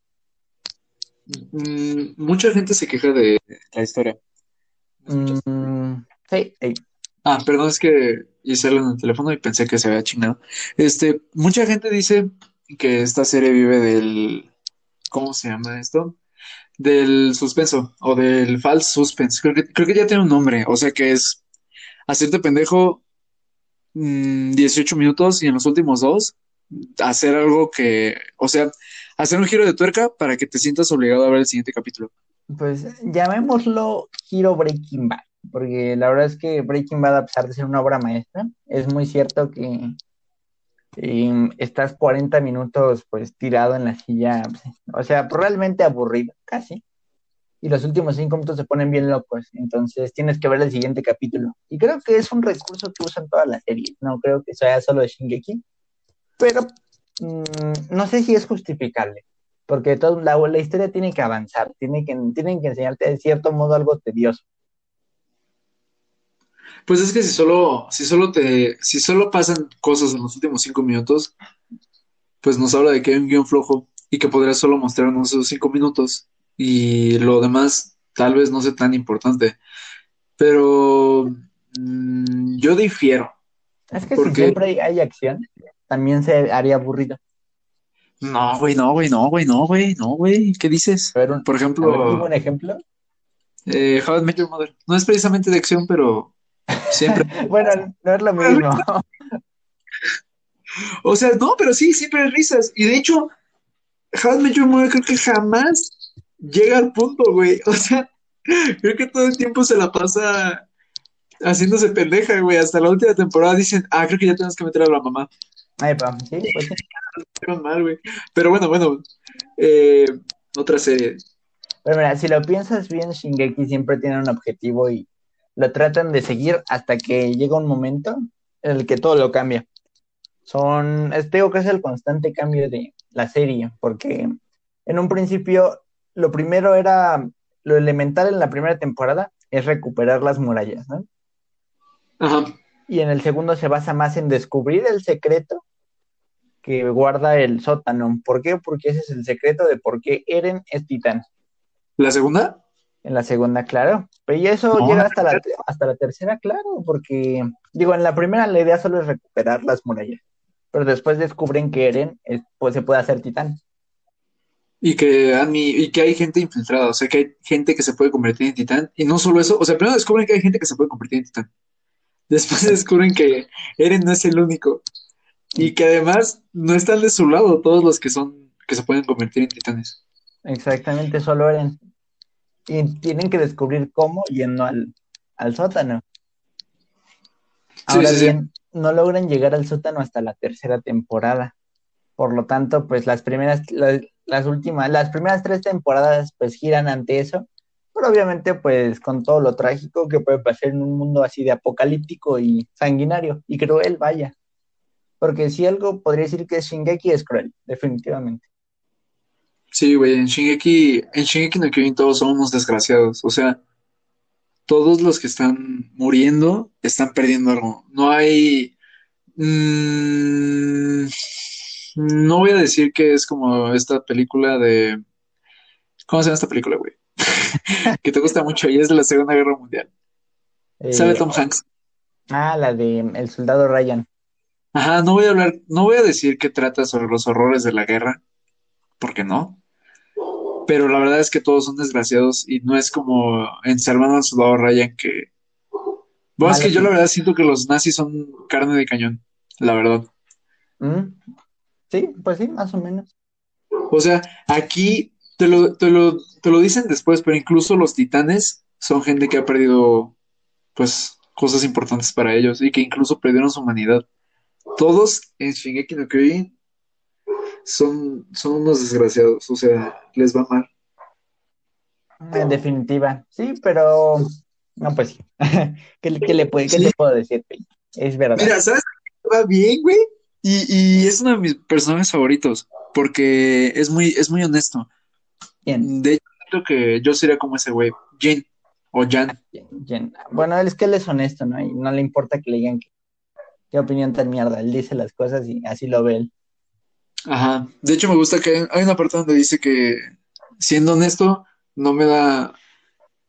Mm, mucha gente se queja de la historia. Mm, sí, sí. Ah, perdón, es que hice algo en el teléfono y pensé que se había chingado. Este, mucha gente dice que esta serie vive del, ¿cómo se llama esto? Del suspenso o del false suspense. Creo que, creo que ya tiene un nombre. O sea que es hacerte pendejo mm, 18 minutos y en los últimos dos hacer algo que, o sea, hacer un giro de tuerca para que te sientas obligado a ver el siguiente capítulo. Pues llamémoslo Giro Breaking Bad, porque la verdad es que Breaking Bad, a pesar de ser una obra maestra, es muy cierto que y estás 40 minutos pues tirado en la silla, o sea, realmente aburrido, casi. Y los últimos cinco minutos se ponen bien locos, entonces tienes que ver el siguiente capítulo. Y creo que es un recurso que usan todas las series, no creo que sea solo de Shingeki, pero mm, no sé si es justificable, porque todo, la, la, historia tiene que avanzar, tiene que, tienen que enseñarte de cierto modo algo tedioso. Pues es que si solo, si solo te, si solo pasan cosas en los últimos cinco minutos, pues nos habla de que hay un guion flojo y que podría solo mostrarnos esos cinco minutos y lo demás tal vez no sea tan importante. Pero mmm, yo difiero. Es que si siempre hay acción, también se haría aburrido. No, güey, no, güey, no, güey, no, güey, no, güey. ¿Qué dices? Pero, Por ejemplo. ¿Un ejemplo? Eh, How I Met Your Mother. No es precisamente de acción, pero siempre. bueno, no es lo mismo. o sea, no, pero sí, siempre hay risas. Y de hecho, How I Met Your Mother creo que jamás llega al punto, güey. O sea, creo que todo el tiempo se la pasa haciéndose pendeja, güey. Hasta la última temporada dicen, ah, creo que ya tenemos que meter a la mamá. Ay, sí, pues sí. mal, güey. Pero bueno, bueno. Eh, otra serie. Pero mira, si lo piensas bien, Shingeki siempre tiene un objetivo y lo tratan de seguir hasta que llega un momento en el que todo lo cambia. Son, digo que es el constante cambio de la serie, porque en un principio lo primero era, lo elemental en la primera temporada es recuperar las murallas, ¿no? Ajá. Y en el segundo se basa más en descubrir el secreto que guarda el sótano. ¿Por qué? Porque ese es el secreto de por qué Eren es titán. ¿La segunda? En la segunda, claro. Pero y eso llega hasta la, hasta la tercera, claro, porque, digo, en la primera la idea solo es recuperar las murallas, pero después descubren que Eren pues, se puede hacer titán. Y que, y que hay gente infiltrada, o sea, que hay gente que se puede convertir en titán. Y no solo eso, o sea, primero descubren que hay gente que se puede convertir en titán. Después descubren que Eren no es el único. Y que además no están de su lado todos los que son, que se pueden convertir en titanes. Exactamente, solo Eren. Y tienen que descubrir cómo yendo al, al sótano. Ahora bien, no logran llegar al sótano hasta la tercera temporada. Por lo tanto, pues las primeras, las últimas, las primeras tres temporadas pues giran ante eso, pero obviamente pues con todo lo trágico que puede pasar en un mundo así de apocalíptico y sanguinario y cruel, vaya. Porque si algo podría decir que Shingeki es cruel, definitivamente. Sí, güey, en Shingeki, en Shingeki no Kyojin todos somos unos desgraciados, o sea, todos los que están muriendo están perdiendo algo. No hay... Mmm, no voy a decir que es como esta película de. ¿Cómo se llama esta película, güey? que te gusta mucho y es de la Segunda Guerra Mundial. Eh, ¿Sabe Tom Hanks? Ah, la de El Soldado Ryan. Ajá, no voy a hablar, no voy a decir que trata sobre los horrores de la guerra, porque no. Pero la verdad es que todos son desgraciados y no es como en Salvando al Soldado Ryan que. Bueno, es que yo la verdad siento que los nazis son carne de cañón, la verdad. ¿Mm? Sí, pues sí, más o menos. O sea, aquí te lo, te lo, te lo dicen después, pero incluso los titanes son gente que ha perdido, pues, cosas importantes para ellos y que incluso perdieron su humanidad. Todos en Shingeki no Kyojin son, son unos desgraciados, o sea, les va mal. En definitiva, sí, pero no, pues sí. ¿Qué, le, puede, qué le puedo decir? Es verdad. Mira, ¿sabes? Va bien, güey. Y, y, es uno de mis personajes favoritos, porque es muy, es muy honesto. De hecho, creo que yo sería como ese güey, Jin o Jan. Bueno, es que él es honesto, ¿no? Y no le importa que le digan qué opinión tan mierda. Él dice las cosas y así lo ve él. Ajá. De hecho, me gusta que hay una parte donde dice que, siendo honesto, no me da,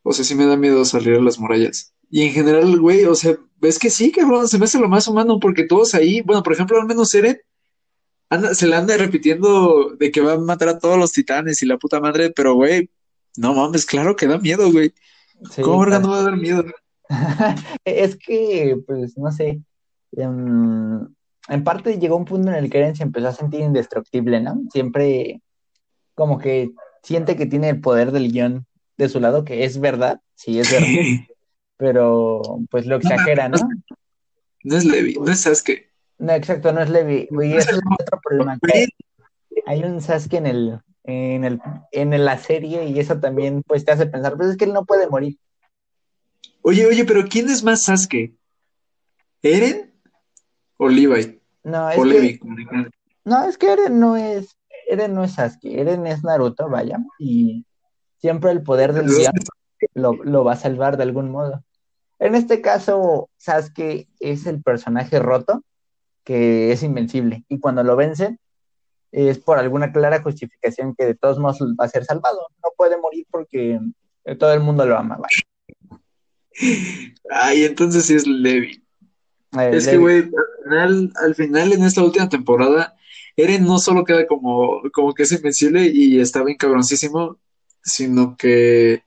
o sea, sí me da miedo salir a las murallas. Y en general, güey, o sea, ves que sí, cabrón, se me hace lo más humano porque todos ahí, bueno, por ejemplo, al menos Eren, se le anda repitiendo de que va a matar a todos los titanes y la puta madre, pero güey, no mames, claro que da miedo, güey. ¿Cómo no va a dar miedo? es que, pues, no sé. Em, en parte llegó un punto en el que Eren se empezó a sentir indestructible, ¿no? Siempre como que siente que tiene el poder del guion de su lado, que es verdad, sí, es verdad. pero pues lo exagera, ¿no? No, es Levi, no es Sasuke. No, exacto, no es Levi. Y ese es otro problema. Hay un Sasuke en el, en el, en la serie y eso también pues te hace pensar, pues es que él no puede morir. Oye, oye, pero ¿quién es más Sasuke? ¿Eren o Levi? No, es que, no, es que Eren no es, Eren no es Sasuke, Eren es Naruto, vaya, y siempre el poder del diablo lo, lo va a salvar de algún modo. En este caso, Sasuke es el personaje roto que es invencible y cuando lo vencen es por alguna clara justificación que de todos modos va a ser salvado. No puede morir porque todo el mundo lo ama. Ay, entonces sí es Levi. Eh, es que, güey, al final, en esta última temporada, Eren no solo queda como, como que es invencible y está bien cabroncísimo, sino que.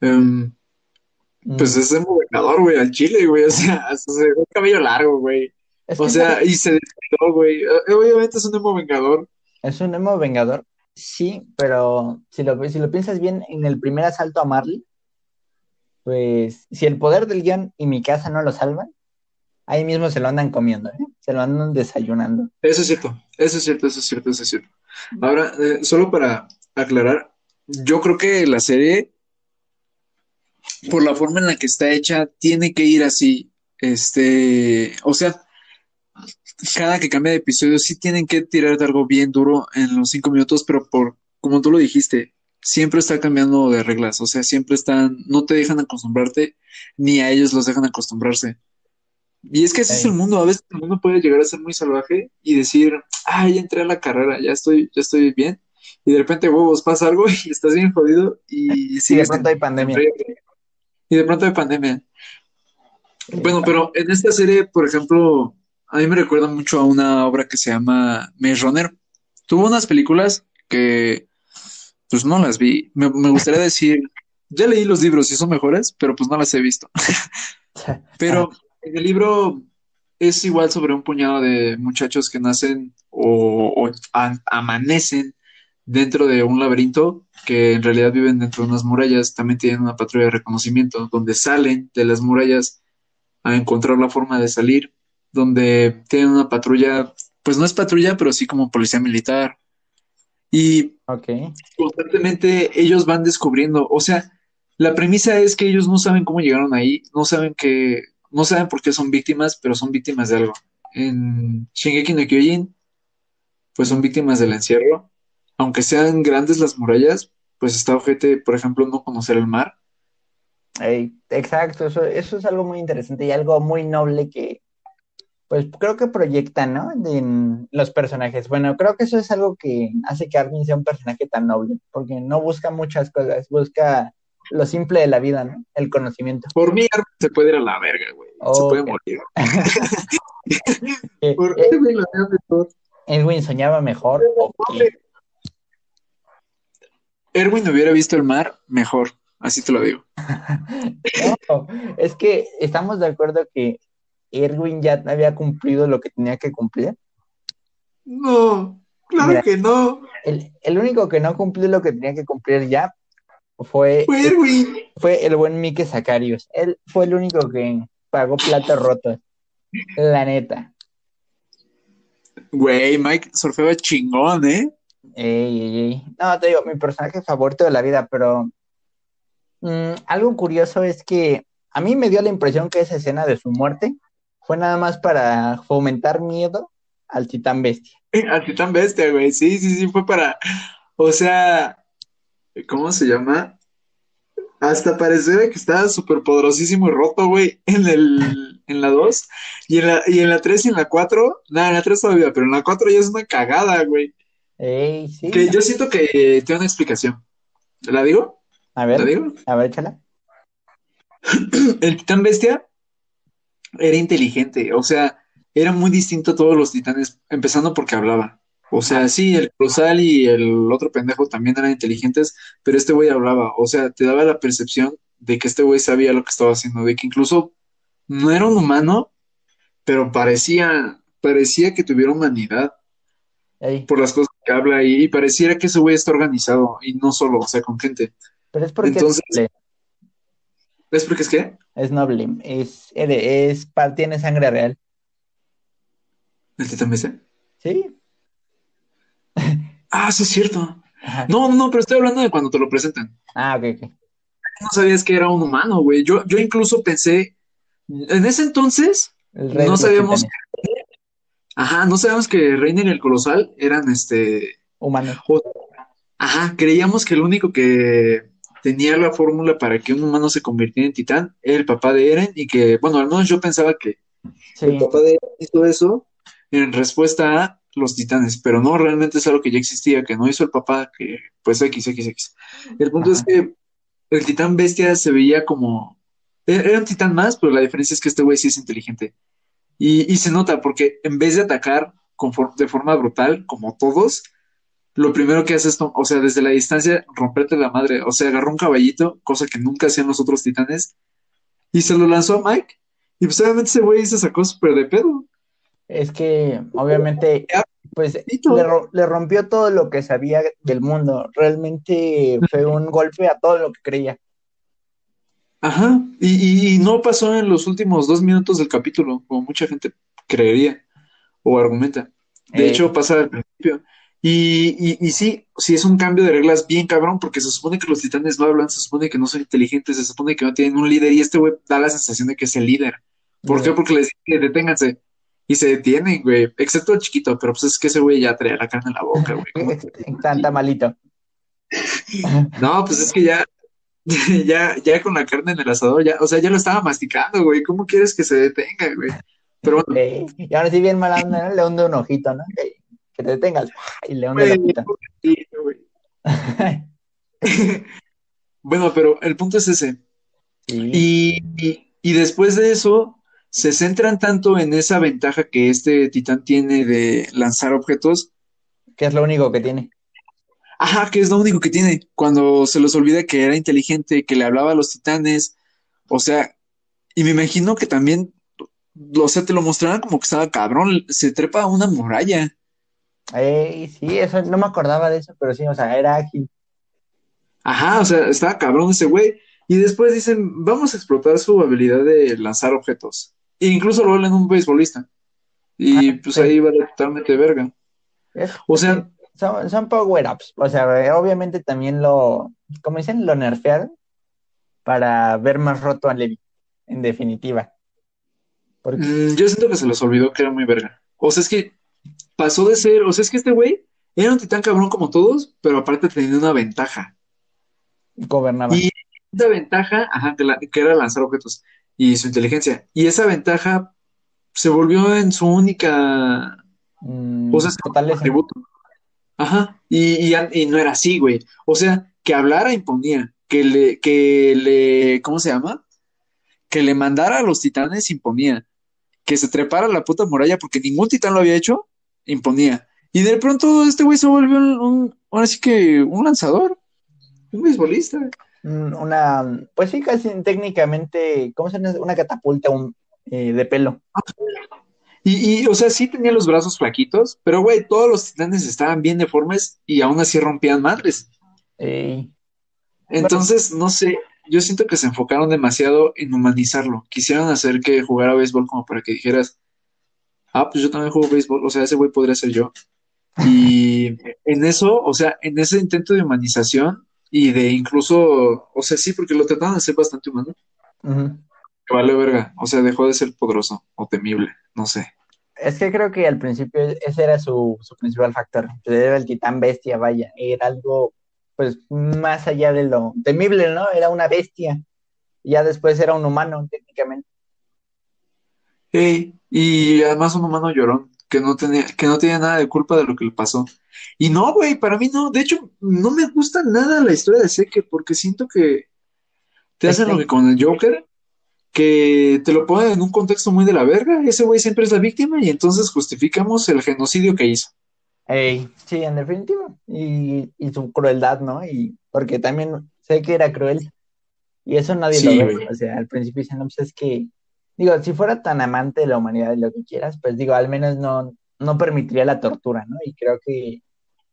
Em, pues mm. es un vengador, güey, al chile, güey. O sea, se ve un cabello largo, güey. o sea, y se descuidó, güey. Obviamente es un emo vengador. Es un emo vengador, sí, pero si lo, si lo piensas bien, en el primer asalto a Marley, pues si el poder del guion y mi casa no lo salvan, ahí mismo se lo andan comiendo, ¿eh? se lo andan desayunando. Eso es cierto, eso es cierto, eso es cierto, eso es cierto. Ahora, eh, solo para aclarar, yo creo que la serie, por la forma en la que está hecha, tiene que ir así. Este, o sea, cada que cambia de episodio, sí tienen que tirar de algo bien duro en los cinco minutos, pero por, como tú lo dijiste, siempre está cambiando de reglas, o sea, siempre están, no te dejan acostumbrarte, ni a ellos los dejan acostumbrarse. Y es que ese es el mundo, a veces el mundo puede llegar a ser muy salvaje y decir, ay, ya entré a la carrera, ya estoy, ya estoy bien, y de repente, huevos, pasa algo y estás bien jodido y, sí, de pronto hay pandemia. Y de pronto hay pandemia. Bueno, pero en esta serie, por ejemplo, a mí me recuerda mucho a una obra que se llama Maze Runner. Tuvo unas películas que pues no las vi. Me, gustaría decir, ya leí los libros y son mejores, pero pues no las he visto. pero en el libro es igual sobre un puñado de muchachos que nacen o, amanecen dentro de un laberinto que en realidad viven dentro de unas murallas. También tienen una patrulla de reconocimiento donde salen de las murallas a encontrar la forma de salir, donde tienen una patrulla, pues no es patrulla, pero sí como policía militar y constantemente ellos van descubriendo, o sea, la premisa es que ellos no saben cómo llegaron ahí, no saben que, no saben por qué son víctimas, pero son víctimas de algo. En Shingeki no Kyojin, pues son víctimas del encierro. Aunque sean grandes las murallas, pues está ojete, por ejemplo, no conocer el mar. exacto, eso, eso es algo muy interesante y algo muy noble que, pues creo que proyectan, ¿no? En los personajes. Bueno, creo que eso es algo que hace que Armin sea un personaje tan noble, porque no busca muchas cosas, busca lo simple de la vida, ¿no? El conocimiento. Por mí, Armin se puede ir a la verga, güey. Se puede morir. Eh, ¿Por qué, güey, lo mejor? Edwin soñaba mejor. Erwin hubiera visto el mar mejor, así te lo digo. no, es que estamos de acuerdo que Erwin ya había cumplido lo que tenía que cumplir? No, claro que no. El, único que no cumplió lo que tenía que cumplir ya fue, fue Erwin. Fue el buen Mike Zacarius. Él fue el único que pagó platos rotos. La neta. Güey, Mike surfeaba chingón, ¿eh? Ey, ey, ey. No, te digo, mi personaje favorito de la vida, pero mm, algo curioso es que a mí me dio la impresión que esa escena de su muerte fue nada más para fomentar miedo al titán bestia. al titán bestia, güey, sí, sí, sí, fue para, o sea, ¿cómo se llama? Hasta pareciera que estaba súper poderosísimo y roto, güey, en el, en la 2, y en la, y en la 3 y en la 4, nada, en la 3 todavía, pero en la 4 ya es una cagada, güey. Ey, sí. Que yo siento que tiene una explicación. ¿La digo? A ver. ¿La digo? A ver, échala. el titán bestia era inteligente, o sea, era muy distinto a todos los titanes, empezando porque hablaba. O sea, sí, el colosal y el otro pendejo también eran inteligentes, pero este güey hablaba, o sea, te daba la percepción de que este güey sabía lo que estaba haciendo, de que incluso no era un humano, pero parecía, parecía que tuviera humanidad por las cosas que habla y, pareciera que ese güey está organizado y no solo, o sea, con gente. Pero es porque Entonces, ¿Es porque es qué? Es noble, es, es, tiene sangre real. ¿El bestia? Sí. Ah, sí es cierto. No, no, no, pero estoy hablando de cuando te lo presentan. Ah, ok, ok. No sabías que era un humano, güey. Yo, yo incluso pensé, en ese entonces, no sabíamos. Ajá, no sabíamos que Reiner y el Colosal eran este. Humanos. Ajá, creíamos que el único que tenía la fórmula para que un humano se convirtiera en titán era el papá de Eren y que, bueno, al menos yo pensaba que el papá de Eren hizo eso en respuesta a los titanes, pero no, realmente es algo que ya existía, que no hizo el papá, que pues XXX. El punto es que el titán bestia se veía como... E-, era un titán más, pero la diferencia es que este güey sí es inteligente. Y, se nota porque en vez de atacar de forma brutal, como todos, lo primero que hace es, o sea, desde la distancia, romperte la madre. O sea, agarró un caballito, cosa que nunca hacían los otros titanes, y se lo lanzó a Mike. Y pues obviamente ese güey se sacó súper de pedo. Es que, obviamente, pues le, rompió todo lo que sabía del mundo. Realmente fue un golpe a todo lo que creía. Ajá, y, no pasó en los últimos dos minutos del capítulo, como mucha gente creería o argumenta. De eh. hecho, pasa al principio. Y, y, sí, sí es un cambio de reglas bien cabrón, porque se supone que los titanes no hablan, se supone que no son inteligentes, se supone que no tienen un líder, y este güey da la sensación de que es el líder. ¿Por qué? Porque les dice deténganse. Y se detienen, güey. Excepto el chiquito, pero pues es que ese güey ya trae la carne en la boca, güey. Tanta malito. no, pues es que ya, ya, ya con la carne en el asador, ya, o sea, ya lo estaba masticando, güey. ¿Cómo quieres que se detenga, güey? Pero bueno. y ahora sí bien mal ¿no? le hunde un ojito, ¿no? Que, te detengas. Y le hunde la bueno, pero el punto es ese. y, y después de eso, se centran tanto en esa ventaja que este titán tiene de lanzar objetos. Que es lo único que tiene. Ajá, que es lo único que tiene. Cuando se les olvida que era inteligente, que le hablaba a los titanes. O sea, y me imagino que también, o sea, te lo mostraron como que estaba cabrón. Se trepa a una muralla. Ey, sí, eso no me acordaba de eso, pero sí, o sea, era ágil. Ajá, o sea, estaba cabrón ese güey. Y después dicen, vamos a explotar su habilidad de lanzar objetos. E incluso lo en un beisbolista. Y ah, pues ahí va totalmente verga. o sea. Son, power-ups. O sea, obviamente también lo, como dicen, lo nerfearon para ver más roto a Levi, en definitiva. Mm, yo siento que se les olvidó que era muy verga. O sea, es que pasó de ser, o sea, es que este güey era un titán cabrón como todos, pero aparte tenía una ventaja. Gobernaba. Y esa ventaja, ajá, que era lanzar objetos y su inteligencia. Y esa ventaja se volvió en su única mm, o sea, atributo. Ajá, y, y, no era así, güey. O sea, que hablara imponía, que le, que le, ¿cómo se llama? Que le mandara a los titanes imponía, que se trepara a la puta muralla porque ningún titán lo había hecho, imponía. Y de pronto este güey se volvió un, un ahora sí que un lanzador, un beisbolista. Mm, una, pues sí, casi técnicamente, ¿cómo se llama? Una catapulta un, eh, de pelo. Y, y, o sea, sí tenía los brazos flaquitos, pero güey, todos los titanes estaban bien deformes y aún así rompían madres. Entonces, no sé, yo siento que se enfocaron demasiado en humanizarlo. Quisieron hacer que jugara béisbol como para que dijeras, ah, pues yo también juego béisbol, o sea, ese güey podría ser yo. Y en eso, o sea, en ese intento de humanización, y de incluso, o sea, sí, porque lo trataban de ser bastante humano. Vale, verga. O sea, dejó de ser poderoso o temible, no sé. Es que creo que al principio ese era su, principal factor. Era el titán bestia, vaya. Era algo, pues, más allá de lo temible, ¿no? Era una bestia. Ya después era un humano, técnicamente. Hey, y además un humano llorón que no tenía, que no tenía nada de culpa de lo que le pasó. Y no, güey, para mí no. De hecho, no me gusta nada la historia de Seke porque siento que te hacen lo que con el Joker, que te lo ponen en un contexto muy de la verga. Ese güey siempre es la víctima y entonces justificamos el genocidio que hizo. Ey, sí, en definitiva. Y, su crueldad, ¿no? Y porque también sé que era cruel. Y eso nadie lo ve. O sea, al principio dicen, no, pues es que digo, si fuera tan amante de la humanidad y lo que quieras, pues digo, al menos no, no permitiría la tortura, ¿no? Y creo que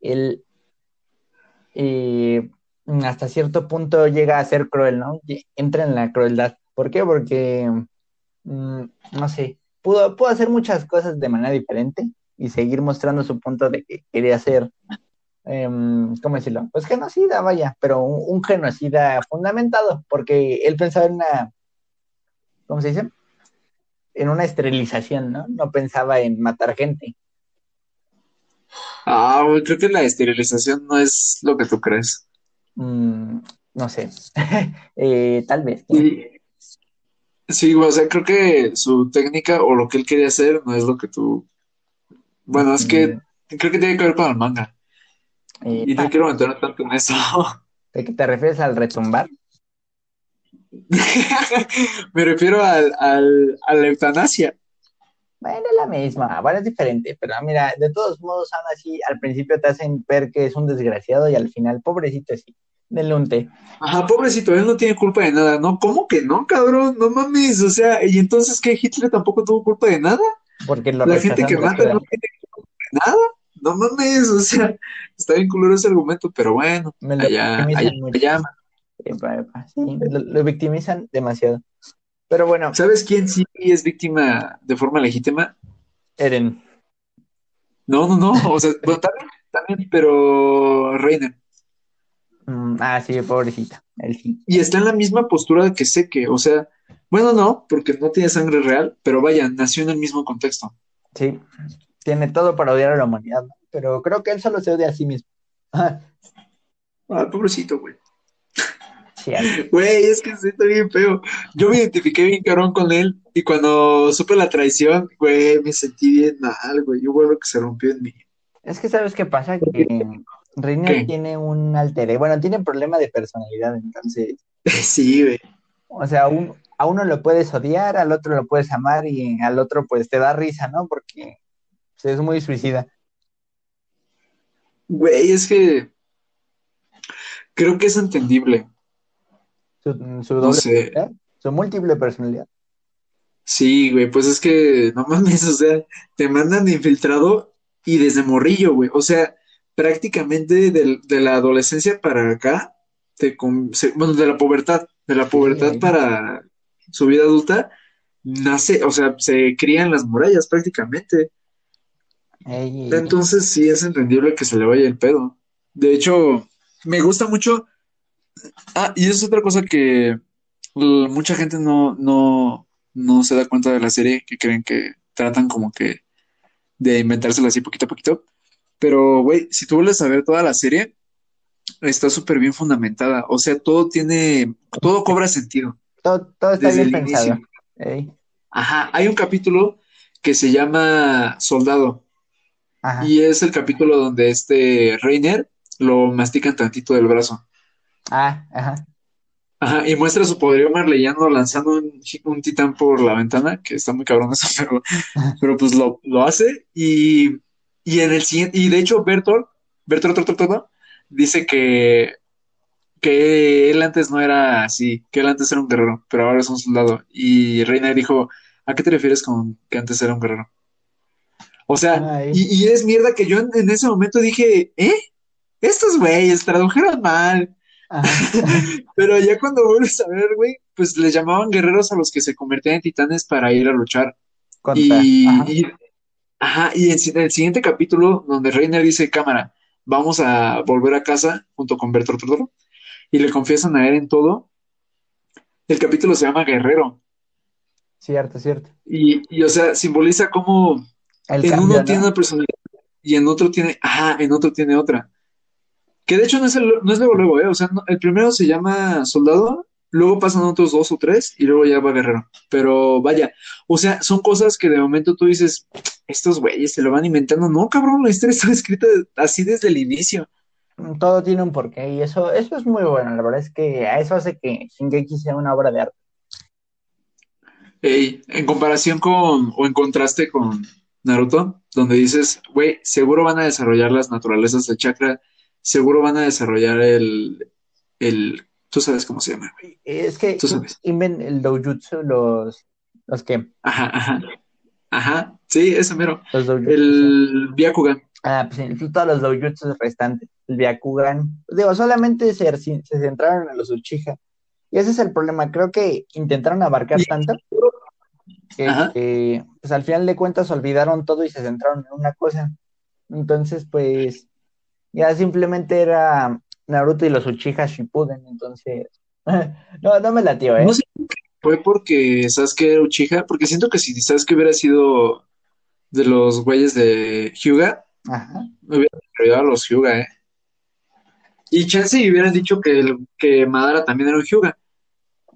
él eh, hasta cierto punto llega a ser cruel, ¿no? Entra en la crueldad. ¿Por qué? Porque, mm, no sé, pudo, pudo hacer muchas cosas de manera diferente y seguir mostrando su punto de que quería ser, em, ¿cómo decirlo? Pues genocida, vaya, pero un, genocida fundamentado, porque él pensaba en una, ¿cómo se dice? En una esterilización, ¿no? No pensaba en matar gente. Ah, creo que la esterilización no es lo que tú crees. Mm, no sé, eh, tal vez. Sí, o sea, creo que su técnica o lo que él quería hacer no es lo que tú. Bueno, es que mm. creo que tiene que ver con el manga. Eh, y no ah. quiero meter tanto en eso. ¿De qué te refieres al retumbar? Me refiero al, al, a la eutanasia. Bueno, es la misma, bueno, es diferente, pero mira, de todos modos, aún así, al principio te hacen ver que es un desgraciado y al final, pobrecito, sí, del unte. Ajá, pobrecito, él no tiene culpa de nada, ¿no? ¿Cómo que no, cabrón? No mames, o sea, ¿y entonces qué? ¿Hitler tampoco tuvo culpa de nada? Porque lo La gente que mata no tiene culpa de nada, no mames, o sea, está bien culero ese argumento, pero bueno, Me lo allá, allá, allá. Sí, lo victimizan demasiado. Pero bueno. ¿Sabes quién sí es víctima de forma legítima? Eren. No, no, no. O sea, también, también, pero Reiner. Mm, ah, sí, pobrecita. Y está en la misma postura que Seque. O sea, bueno, no, porque no tiene sangre real, pero vaya, nació en el mismo contexto. Sí, tiene todo para odiar a la humanidad, pero creo que él solo se odia a sí mismo. ah, pobrecito, güey. Güey, es que está bien feo. Yo me identifiqué bien cabrón con él y cuando supe la traición, güey, me sentí bien mal, güey. Yo vuelvo que se rompió en mí. Es que sabes qué pasa, que Reiner tiene un alter, bueno, tiene problema de personalidad, entonces. sí, güey. O sea, a uno lo puedes odiar, al otro lo puedes amar y al otro pues te da risa, ¿no? Porque pues, es muy suicida. Güey, es que creo que es entendible. Su, doble su múltiple personalidad. Sí, güey, pues es que no mames, o sea, te mandan de infiltrado y desde morrillo, güey. O sea, prácticamente de, la adolescencia para acá, te, bueno, de la pubertad, de la pubertad para su vida adulta, nace, o sea, se cría en las murallas prácticamente. Entonces sí es entendible que se le vaya el pedo. De hecho, me gusta mucho Ah, y es otra cosa que mucha gente no, no, no se da cuenta de la serie, que creen que tratan como que de inventársela así poquito a poquito. Pero, güey, si tú vuelves a ver toda la serie, está súper bien fundamentada. O sea, todo tiene, todo cobra sentido. Todo, está bien pensado. Ajá, hay un capítulo que se llama Soldado. Y es el capítulo donde este Reiner lo mastican tantito del brazo. Ah, ajá. Ajá, y muestra su poderío marleyano lanzando un, titán por la ventana, que está muy cabrón eso, pero, pero pues lo, hace. Y, en el siguiente, y de hecho, Bertolt, Bertolt, Bertolt, dice que, que él antes no era así, que él antes era un guerrero, pero ahora es un soldado. Y Reina dijo, ¿a qué te refieres con que antes era un guerrero? O sea, y, es mierda que yo en, en, ese momento dije, ¿eh? Estos güeyes tradujeron mal. Pero ya cuando vuelves a ver, güey, pues les llamaban guerreros a los que se convertían en titanes para ir a luchar. Y, ajá. Y, en, el siguiente capítulo, donde Reiner dice, cámara, vamos a volver a casa junto con Bertolt y le confiesan a él en todo, el capítulo se llama Guerrero. Cierto, cierto. Y, y o sea, simboliza cómo en uno tiene una personalidad y en otro tiene, ajá, en otro tiene otra. Que de hecho no es, no es luego, luego, ¿eh? O sea, el primero se llama Soldado, luego pasan otros dos o tres y luego ya va Guerrero. Pero vaya, o sea, son cosas que de momento tú dices, estos güeyes se lo van inventando. No, cabrón, la historia está escrita así desde el inicio. Todo tiene un porqué y eso, eso es muy bueno. La verdad es que a eso hace que Shingeki sea una obra de arte. Ey, en comparación con, o en contraste con Naruto, donde dices, güey, seguro van a desarrollar las naturalezas del chakra seguro van a desarrollar el, el tú sabes cómo se llama. Es que ¿Tú sabes? el doujutsu, los, los que. Ajá, ajá. Ajá, sí, ese mero. el Byakugan. Ah, pues todos los doujutsu restantes. El Byakugan. Digo, solamente se, se centraron en los Uchiha. Y ese es el problema. Creo que intentaron abarcar tanto. que, pues al final de cuentas olvidaron todo y se centraron en una cosa. Entonces, pues, ya simplemente era Naruto y los Uchiha Shippuden, entonces, no, no me latió, ¿eh? No sé, fue porque Sasuke era Uchiha, porque siento que si Sasuke hubiera sido de los güeyes de Hyuga, Ajá. me hubiera a los Hyuga, ¿eh? Y chance hubieran dicho que, el, que Madara también era un Hyuga,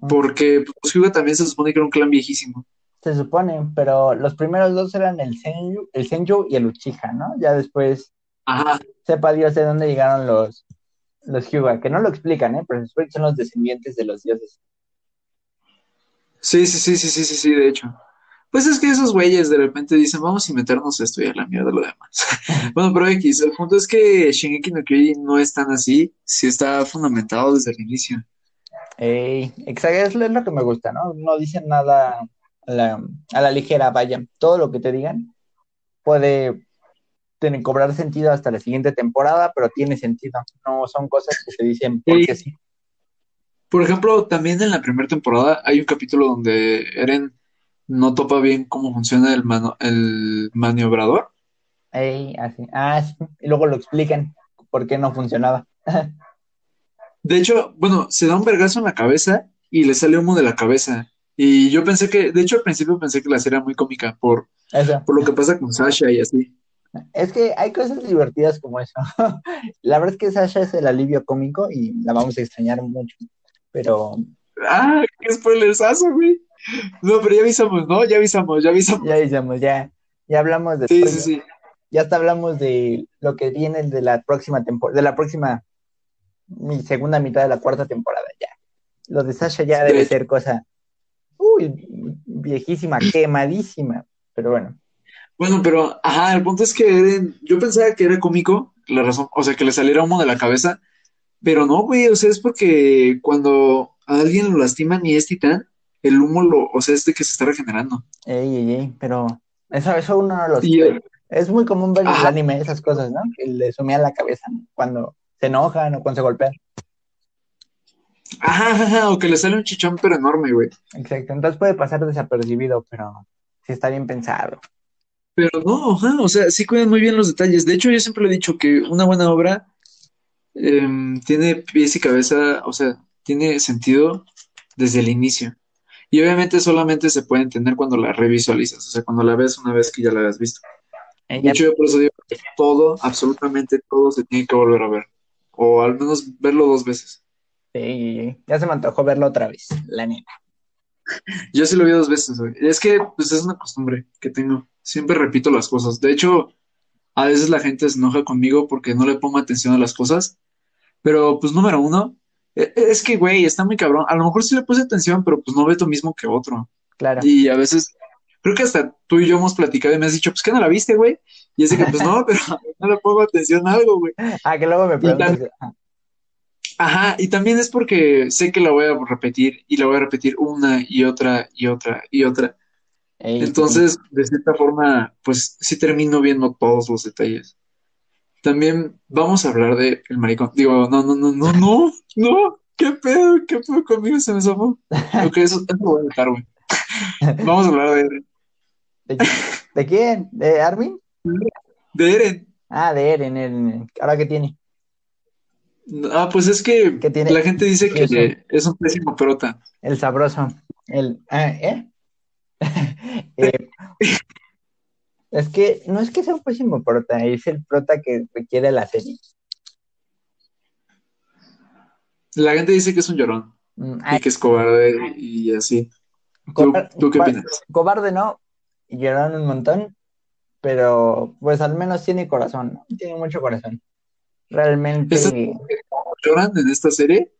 porque los pues, Hyuga también se supone que era un clan viejísimo. Se supone, pero los primeros dos eran el Senju, el Senju y el Uchiha, ¿no? Ya después, Ajá. Sepa Dios de dónde llegaron los, los Hyuga, que no lo explican, ¿eh? Pero son los descendientes de los dioses. Sí, sí, sí, sí, sí, sí, sí, de hecho. Pues es que esos güeyes de repente dicen, vamos a inventarnos esto y a la mierda lo demás. bueno, pero X, el punto es que Shingeki no Kyojin no es tan así, sí está fundamentado desde el inicio. Ey, exacto, es lo que me gusta, ¿no? No dicen nada a la, a la ligera, vaya. Todo lo que te digan puede tener, cobrar sentido hasta la siguiente temporada, pero tiene sentido. No son cosas que se dicen porque sí. Por ejemplo, también en la primera temporada hay un capítulo donde Eren no topa bien cómo funciona el, el maniobrador. Ey, así. Ah, sí. Y luego lo explican por qué no funcionaba. de hecho, bueno, se da un vergazo en la cabeza y le sale humo de la cabeza. Y yo pensé que, de hecho, al principio pensé que la serie era muy cómica por, por lo que pasa con Sasha y así. Es que hay cosas divertidas como eso. la verdad es que Sasha es el alivio cómico y la vamos a extrañar mucho pero... Ah, qué spoilersazo, güey. No, pero ya avisamos, ¿no? Ya avisamos, ya avisamos. Ya avisamos, ya. Ya hablamos de... Sí, sí, sí. Ya hasta hablamos de lo que viene de la próxima temporada, de la próxima, mi segunda mitad de la cuarta temporada, ya. Lo de Sasha ya debe ser cosa, uy, viejísima, quemadísima, pero bueno. Bueno, pero, ajá, el punto es que yo pensaba que era cómico, la razón, o sea, que le saliera humo de la cabeza, pero no, güey, o sea, es porque cuando a alguien lo lastiman y es titán, el humo lo, o sea, es de que se está regenerando. Ey, ey, ey, pero eso, eso uno de los... es muy común ver en el anime esas cosas, ¿no? Que le sumían la cabeza cuando se enojan o cuando se golpean. Ajá, ajá, o que le sale un chichón pero enorme, güey. Exacto, entonces puede pasar desapercibido, pero sí está bien pensado. Pero no, ajá, o sea, sí cuidan muy bien los detalles. De hecho, yo siempre le he dicho que una buena obra Em, tiene pies y cabeza, o sea, tiene sentido desde el inicio. Y obviamente solamente se puede entender cuando la revisualizas, o sea, cuando la ves una vez que ya la has visto. Eh, de hecho, yo por eso digo que todo, absolutamente todo se tiene que volver a ver. O al menos verlo dos veces. Sí, ya se me antojó verlo otra vez, la neta. Yo sí lo vi dos veces, Es que, pues, es una costumbre que tengo. Siempre repito las cosas. De hecho, a veces la gente se enoja conmigo porque no le pongo atención a las cosas. Pero, pues, número uno, e, e, es que, güey, está muy cabrón. A lo mejor sí le puse atención, pero pues no ve lo mismo que otro. Claro. Y a veces, creo que hasta tú y yo hemos platicado y me has dicho, pues, ¿qué no la viste, güey? Y es de que, pues, no, pero no le pongo atención a algo, güey. Ah, que luego me preguntas. Ajá, y también es porque sé que la voy a repetir y la voy a repetir una y otra y otra y otra. Entonces, de cierta forma, pues sí termino viendo todos los detalles. También vamos a hablar de el maricón. Digo, no, no, no, no, no, no. ¿Qué pedo? ¿Qué pedo conmigo se me zafó? Ok, eso, eso lo voy a dejar, güey. Vamos a hablar de Eren. ¿De, quién? ¿De Armin? De Eren. Ah, de Eren, Eren. ¿Ahora qué tiene? Ah, pues es que la gente dice que es un pésimo prota. El sabroso. El, ah, ¿eh? eh es que no es que sea un pésimo prota, es el prota que requiere la serie. La gente dice que es un llorón mm, y que es cobarde y así. ¿Tú, qué opinas? Cobarde no, llorón un montón, pero pues al menos tiene corazón, tiene mucho corazón. Realmente. ¿Lloran en esta serie?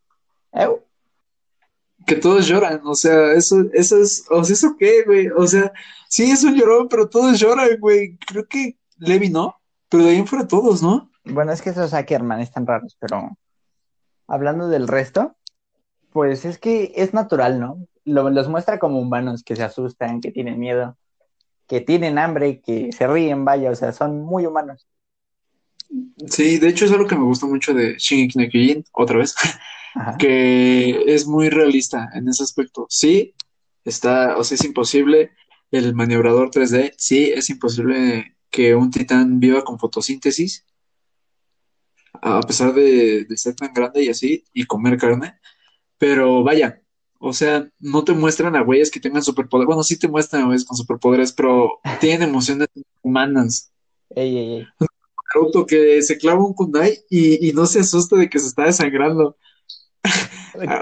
que todos lloran, o sea, eso, eso es, o sea, ¿eso qué, güey? O sea, sí es un llorón, pero todos lloran, güey. Creo que Levi no, pero de ahí en fuera todos, ¿no? Bueno, es que esos Ackerman están raros, pero hablando del resto, pues es que es natural, ¿no? los muestra como humanos que se asustan, que tienen miedo, que tienen hambre, que se ríen, vaya, o sea, son muy humanos. Sí, de hecho es algo que me gusta mucho de Shingeki no Kyojin, otra vez, que es muy realista en ese aspecto. Sí, está, o sea, es imposible el maniobrador 3D, sí, es imposible que un titán viva con fotosíntesis, a pesar de, de ser tan grande y así, y comer carne, pero vaya, o sea, no te muestran a güeyes que tengan superpoderes. Bueno, sí te muestran a güeyes con superpoderes, pero tienen emociones humanas. Ey, ey, ey. Naruto que se clava un kunai y, y no se asusta de que se está desangrando.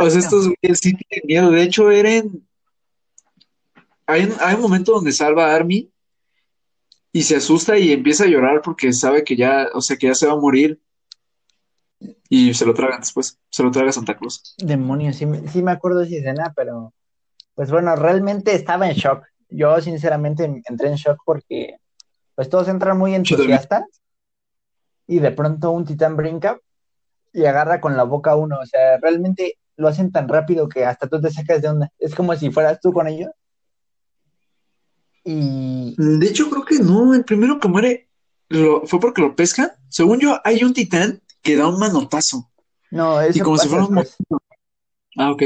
o sea, estos güeyes sí tienen miedo. De hecho, Eren. Hay un, hay un momento donde salva a Armin y se asusta y empieza a llorar porque sabe que ya, o sea, que ya se va a morir. Y se lo tragan después. Se lo traga Santa Cruz. Demonios, sí, me- sí me acuerdo de esa escena, pero pues bueno, realmente estaba en shock. Yo sinceramente entré en shock porque pues todos entran muy entusiastas y de pronto un titán brinca y agarra con la boca a uno. O sea, realmente lo hacen tan rápido que hasta tú te sacas de onda. Es como si fueras tú con ellos. Y De hecho, creo que no. El primero que muere lo, fue porque lo pescan. Según yo, hay un titán que da un manotazo. no, eso como si fuera un después. Ah, ok.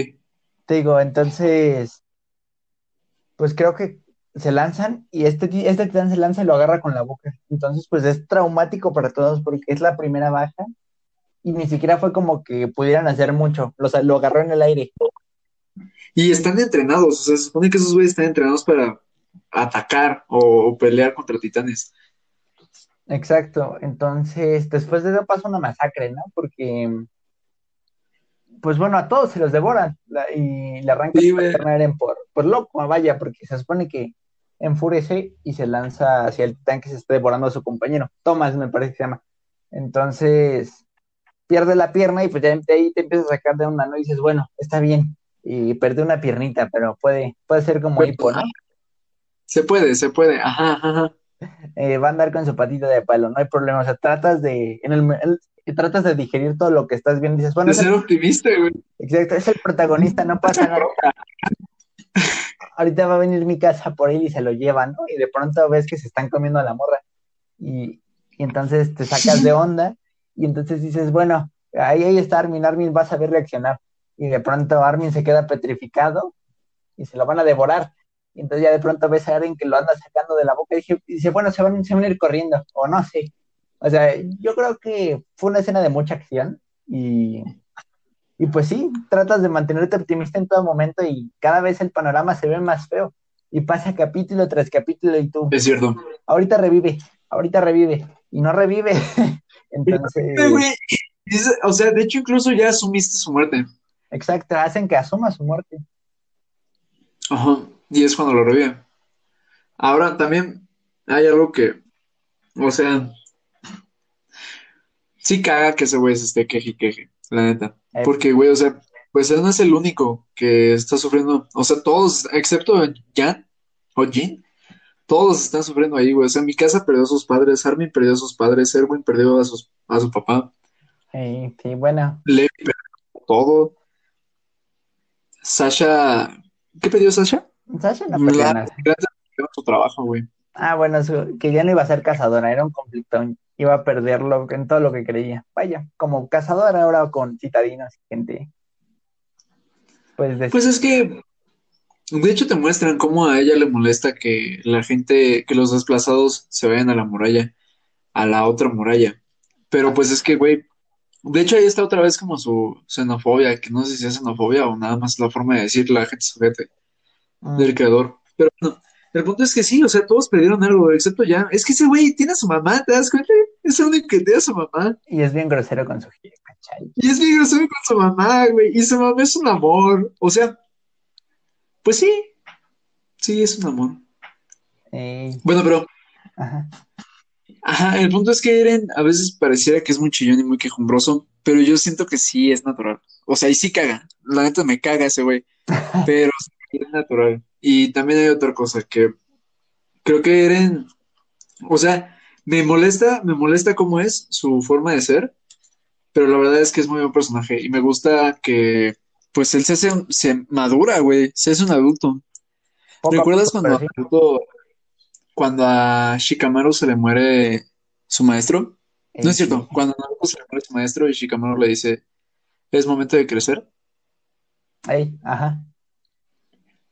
Te digo, entonces, pues creo que se lanzan y este, este titán se lanza y lo agarra con la boca. Entonces, pues es traumático para todos porque es la primera baja y ni siquiera fue como que pudieran hacer mucho. Lo, lo agarró en el aire. Y están entrenados. O sea, se supone que esos güeyes están entrenados para atacar o, o pelear contra titanes. Exacto. Entonces, después de eso pasa una masacre, ¿no? Porque, pues bueno, a todos se los devoran la- y le arrancan Sí, Eren por, por loco, vaya, porque se supone que enfurece y se lanza hacia el titán que se está devorando a su compañero. Thomas, me parece que se llama. Entonces, pierde la pierna y pues ya de ahí te empiezas a sacar de onda, ¿no? Y dices, bueno, está bien. Y perdió una piernita, pero puede, puede ser como hipo, ¿no? Se puede, se puede. Ajá, ajá, ajá. Eh, va a andar con su patita de palo, no hay problema. O sea, tratas de, en el, el- tratas de digerir todo lo que estás viendo. Dices, bueno, De el, ser optimista, güey. exacto, es el protagonista, no pasa nada. Ahorita va a venir mi casa por él y se lo llevan, ¿no? Y de pronto ves que se están comiendo a la morra. Y, y entonces te sacas de onda y entonces dices, bueno, ahí, ahí está Armin, Armin va a saber reaccionar. Y de pronto Armin se queda petrificado y se lo van a devorar. Y entonces ya de pronto ves a Eren que lo anda sacando de la boca y dije- y dice, bueno, se van, se van a ir corriendo, o no sé. O sea, yo creo que fue una escena de mucha acción y, y pues sí, tratas de mantenerte optimista en todo momento y cada vez el panorama se ve más feo. Y pasa capítulo tras capítulo y tú, Es cierto. ahorita revive, ahorita revive, y no revive. Entonces, O sea, de hecho, incluso ya asumiste su muerte. exacto, hacen que asuma su muerte. Ajá. Y es cuando lo revive. Ahora también hay algo que, o sea, sí caga que ese güey se esté queje y queje, la neta. Porque, güey, o sea, pues él no es el único que está sufriendo. O sea, todos, excepto Jan o Jin, todos están sufriendo ahí, güey. O sea, mi casa perdió a sus padres, Armin perdió a sus padres, Erwin perdió a, sus, a su papá, eh, sí, bueno, Levi perdió todo. Sasha, ¿qué perdió Sasha? Sasha no perdió La nada. gracias a su trabajo, güey. Ah, bueno, su- que ya no iba a ser cazadora, era un conflicto, iba a perderlo en todo lo que creía. Vaya, como cazadora ahora con citadinos y gente. Pues, de- Pues es que, de hecho, te muestran cómo a ella le molesta que la gente, que los desplazados se vayan a la muralla, a la otra muralla. Pero pues es que, güey, de hecho ahí está otra vez como su xenofobia, que no sé si es xenofobia o nada más la forma de decir la gente sujete mm, del creador. Pero bueno, el punto es que sí, o sea, todos perdieron algo, excepto ya. Es que ese güey tiene a su mamá, ¿te das cuenta? Es el único que tiene a su mamá. y es bien grosero con su jefa, ¿cachai? Y es bien grosero con su mamá, güey. Y su mamá es un amor. O sea, pues sí. Sí, es un amor. Bueno, pero, ajá. ajá, el punto es que Eren a veces pareciera que es muy chillón y muy quejumbroso, pero yo siento que sí es natural. O sea, y sí caga. La neta me caga ese güey. Pero es natural. Y también hay otra cosa que creo que Eren, o sea, me molesta, me molesta cómo es su forma de ser, pero la verdad es que es muy buen personaje y me gusta que, pues él se hace, se madura, güey, se hace un adulto. Poco ¿Recuerdas poco, cuando. Naruto- cuando a Shikamaru se le muere su maestro? No Eh, es cierto, sí. cuando a Naruto se le muere su maestro y Shikamaru le dice, es momento de crecer. Ey, ajá.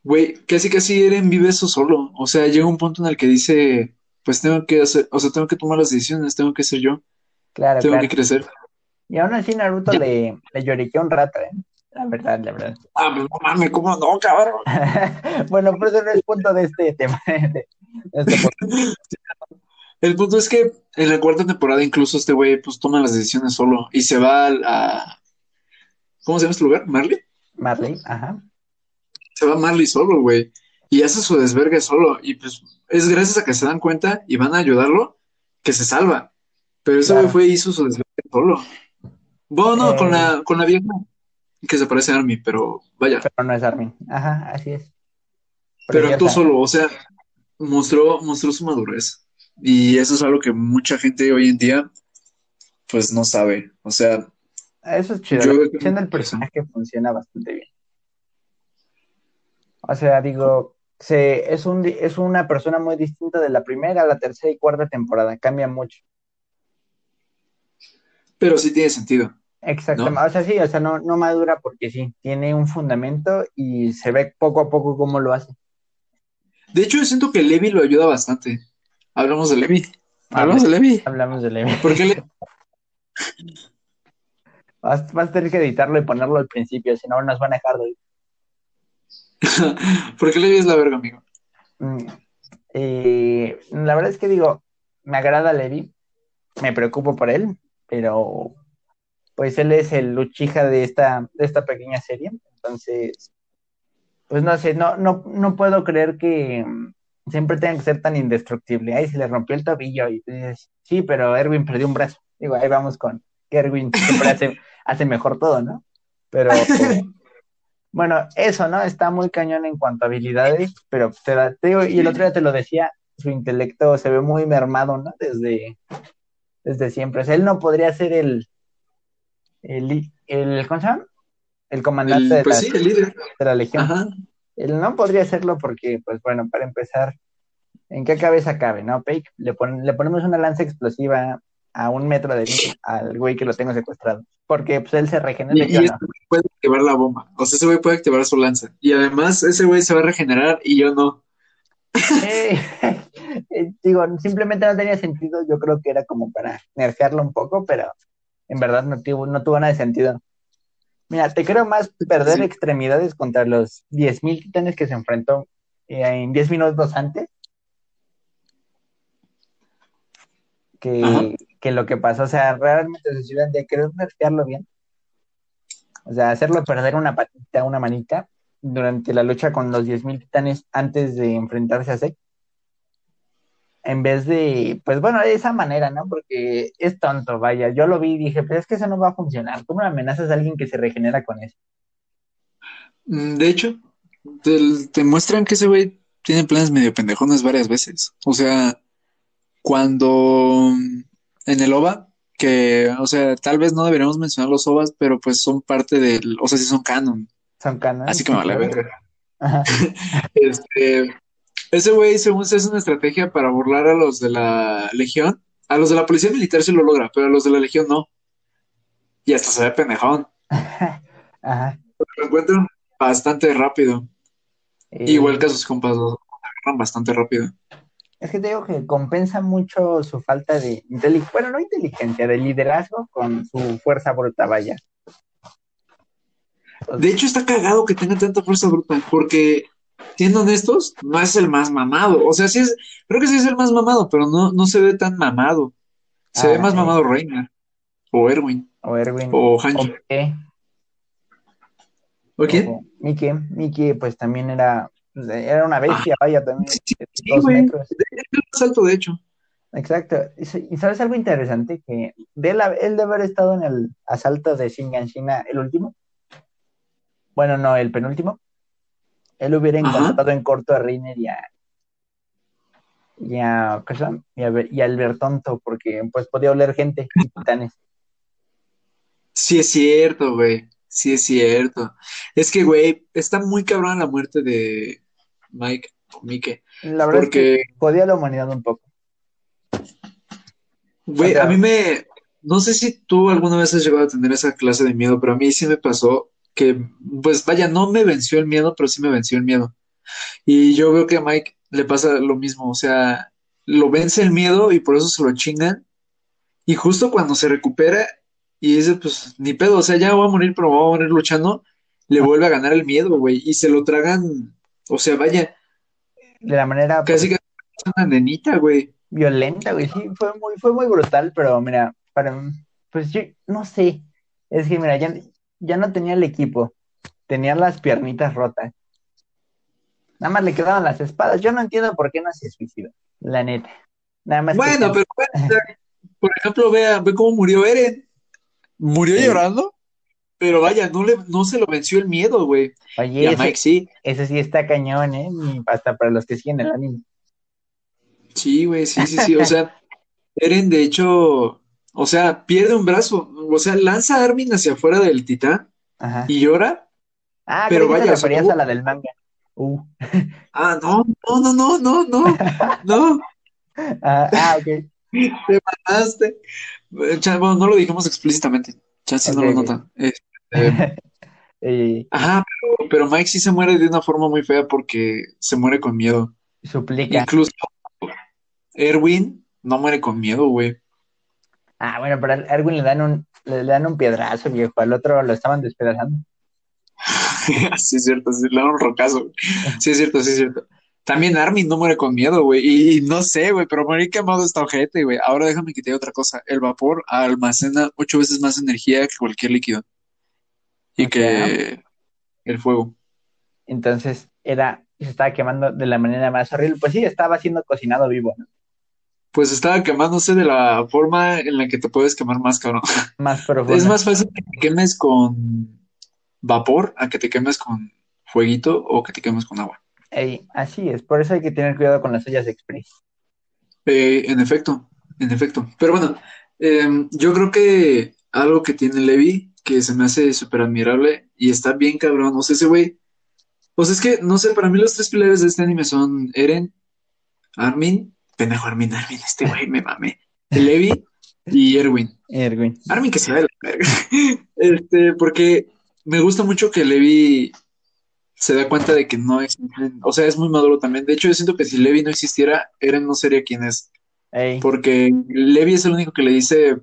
Güey, casi casi Eren vive eso solo. O sea, llega un punto en el que dice, pues tengo que hacer, o sea, tengo que tomar las decisiones, tengo que ser yo, Claro, tengo claro. que crecer. Y aún así Naruto Ya. le, le lloriqueó un rato, ¿eh? La verdad, la verdad. Ah, pues no mames, ¿cómo no, cabrón? bueno, pero eso no es punto de este tema. de- este. El punto es que en la cuarta temporada incluso este güey pues toma las decisiones solo y se va a... ¿Cómo se llama este lugar? ¿Marley? Marley, ajá. Se va Marley solo, güey. Y hace su desvergue solo. Y pues es gracias a que se dan cuenta y van a ayudarlo que se salva. Pero ese güey Claro. fue y hizo su desvergue solo. Bueno, no, Eh. con la, con la vieja que se parece a Army, pero vaya. Pero no es Armin. Ajá, así es. Pero actuó Preciosa. solo, o sea, mostró, mostró su madurez. Y eso es algo que mucha gente hoy en día, pues no sabe. O sea, Eso es chido. Yo- La del personaje funciona bastante bien. O sea, digo, se, es, un, es una persona muy distinta de la primera a la tercera y cuarta temporada. Cambia mucho. pero sí tiene sentido. Exactamente. O sea, sí, o sea, no, no madura porque sí, tiene un fundamento y se ve poco a poco cómo lo hace. De hecho, yo siento que Levi lo ayuda bastante. Hablamos de Levi. Hablamos de Levi. Hablamos de Levi. Porque Le- Vas, vas a tener que editarlo y ponerlo al principio, si no nos van a dejar de Porque Levi es la verga, amigo. Mm, eh, la verdad es que digo, me agrada Levi, me preocupo por él, pero pues él es el Luchija de esta, de esta pequeña serie, entonces, pues no sé, no, no, no puedo creer que mm, siempre tenga que ser tan indestructible. Ahí se le rompió el tobillo y dices, sí, pero Erwin perdió un brazo. Digo, ahí vamos con que Erwin siempre hace, hace mejor todo, ¿no? Pero bueno, eso, ¿no? Está muy cañón en cuanto a habilidades, pero te, da- te digo, y el otro día te lo decía, su intelecto se ve muy mermado, ¿no? Desde, desde siempre. O sea, él no podría ser el, el, el ¿cómo se llama? El comandante El- de, pues la, sí, el líder. de la legión. Ajá. Él no podría serlo porque, pues bueno, para empezar, ¿en qué cabeza cabe, no? Pake, le, pon- le ponemos una lanza explosiva a un metro de mí al güey que lo tengo secuestrado. Porque pues él se regenera. Y, y güey puede activar la bomba. O sea, ese güey puede activar su lanza. Y además, ese güey se va a regenerar y yo no. Eh, eh, digo, simplemente no tenía sentido. Yo creo que era como para nerfearlo un poco, pero en verdad no tuvo, no tuvo nada de sentido. Mira, te creo más perder Sí. extremidades contra los 10.000 titanes que se enfrentó eh, en 10 minutos antes que, Ajá. Que lo que pasó. O sea, realmente se hubieran de querer nerfearlo bien. O sea, hacerlo perder una patita, una manita durante la lucha con los 10.000 titanes antes de enfrentarse a Zek. En vez de, pues bueno, de esa manera, ¿no? Porque es tonto, vaya. Yo lo vi y dije, pero es que eso no va a funcionar. ¿Cómo amenazas a alguien que se regenera con eso? Mm, De hecho, te, te muestran que ese güey tiene planes medio pendejones varias veces. O sea, cuando en el OVA, que, o sea, tal vez no deberíamos mencionar los OVAs, pero pues son parte del, o sea, sí son canon. Son canon. Así que me vale verga. Este, ese güey, según se hace una estrategia para burlar a los de la Legión. A los de la policía militar sí lo logra, pero a los de la Legión no. Y hasta se ve pendejón. Ajá. Lo encuentran bastante rápido. Eh, Igual que a sus compas, los agarran bastante rápido. Es que te digo que compensa mucho su falta de inteligencia, bueno, no inteligencia, de liderazgo con su fuerza bruta, vaya. De hecho, está cagado que tenga tanta fuerza bruta, porque, siendo honestos, no es el más mamado. O sea, sí es, creo que sí es el más mamado, pero no, no se ve tan mamado. Se Ah, ve más mamado Reina, o Erwin, O Erwin. o O Hancho. ¿O quién? o Mike. Mike, pues también era, era una bestia, vaya, también. Sí, sí, dos güey. metros. Más alto, de hecho. Exacto. Y sabes algo interesante que de él, él de haber estado en el asalto de Shinganshina, el último. Bueno, no, el penúltimo. Él hubiera encontrado en corto a Reiner y a y a, y a, y a Albertonto, porque pues podía oler gente y titanes. Sí es cierto, güey. Sí es cierto. Es que, güey, está muy cabrón la muerte de Mike o Mike. La verdad Porque, es que jodía a la humanidad un poco. güey, o sea- a mí me... No sé si tú alguna vez has llegado a tener esa clase de miedo, pero a mí sí me pasó que, pues vaya, no me venció el miedo, pero sí me venció el miedo. Y yo veo que a Mike le pasa lo mismo, o sea, lo vence el miedo y por eso se lo chingan. Y justo cuando se recupera y dice, pues ni pedo, o sea, ya voy a morir, pero voy a morir luchando, le vuelve a ganar el miedo, güey, y se lo tragan, o sea, vaya. De la manera... Casi que una nenita, güey. Violenta, güey, sí, fue muy, fue muy brutal, pero mira, para, pues yo no sé, es que mira, ya, ya no tenía el equipo, tenía las piernitas rotas. Nada más le quedaban las espadas. Yo no entiendo por qué no se suicidó, la neta. Nada más bueno, pero por ejemplo, vea, ve cómo murió Eren. Murió llorando, pero vaya, no, le, no se lo venció el miedo, güey. Oye, ese, Mike sí. Ese sí está cañón, ¿eh? Hasta para los que siguen el anime. Sí, güey, sí, sí, sí. O sea, Eren, de hecho, o sea, pierde un brazo. O sea, lanza a Armin hacia afuera del titán y llora. Ah, pero vaya. Te referías a la del manga. Uh. Ah, no, no, no, no, no, no. ah, ah, ok. Te mataste. Bueno, no lo dijimos explícitamente. Chance no lo nota. Este, ajá, pero, pero, Mike sí se muere de una forma muy fea porque se muere con miedo. Suplica. Incluso Erwin no muere con miedo, güey. Ah, bueno, pero a Erwin le dan un, le dan un piedrazo, viejo. Al otro lo estaban despedazando. sí, es cierto, sí, le dan un rocazo. Sí, es cierto, sí, es cierto. También Armin no muere con miedo, güey. Y, no sé, güey, pero morir quemado está ojete, güey. Ahora déjame que te diga otra cosa. El vapor almacena ocho veces más energía que cualquier líquido. Y que el fuego. Entonces, era, se estaba quemando de la manera más horrible. Pues sí, estaba siendo cocinado vivo, ¿no? Pues estaba quemándose de la forma en la que te puedes quemar más, cabrón. Más profundo. Es más fácil que te quemes con vapor a que te quemes con fueguito o que te quemes con agua así es, por eso hay que tener cuidado con las ollas express. Eh, en efecto, en efecto. Pero bueno, em, yo creo que algo que tiene Levi que se me hace súper admirable y está bien cabrón. O sea, ese güey. Pues es que, no sé, para mí los tres pilares de este anime son Eren, Armin, pendejo Armin, Armin, este güey me mame, Levi y Erwin. Erwin. Armin que se ve la verga. Este, porque me gusta mucho que Levi se da cuenta de que no existen, o sea, es muy maduro también. De hecho, yo siento que si Levi no existiera, Eren no sería quien es. Porque Levi es el único que le dice,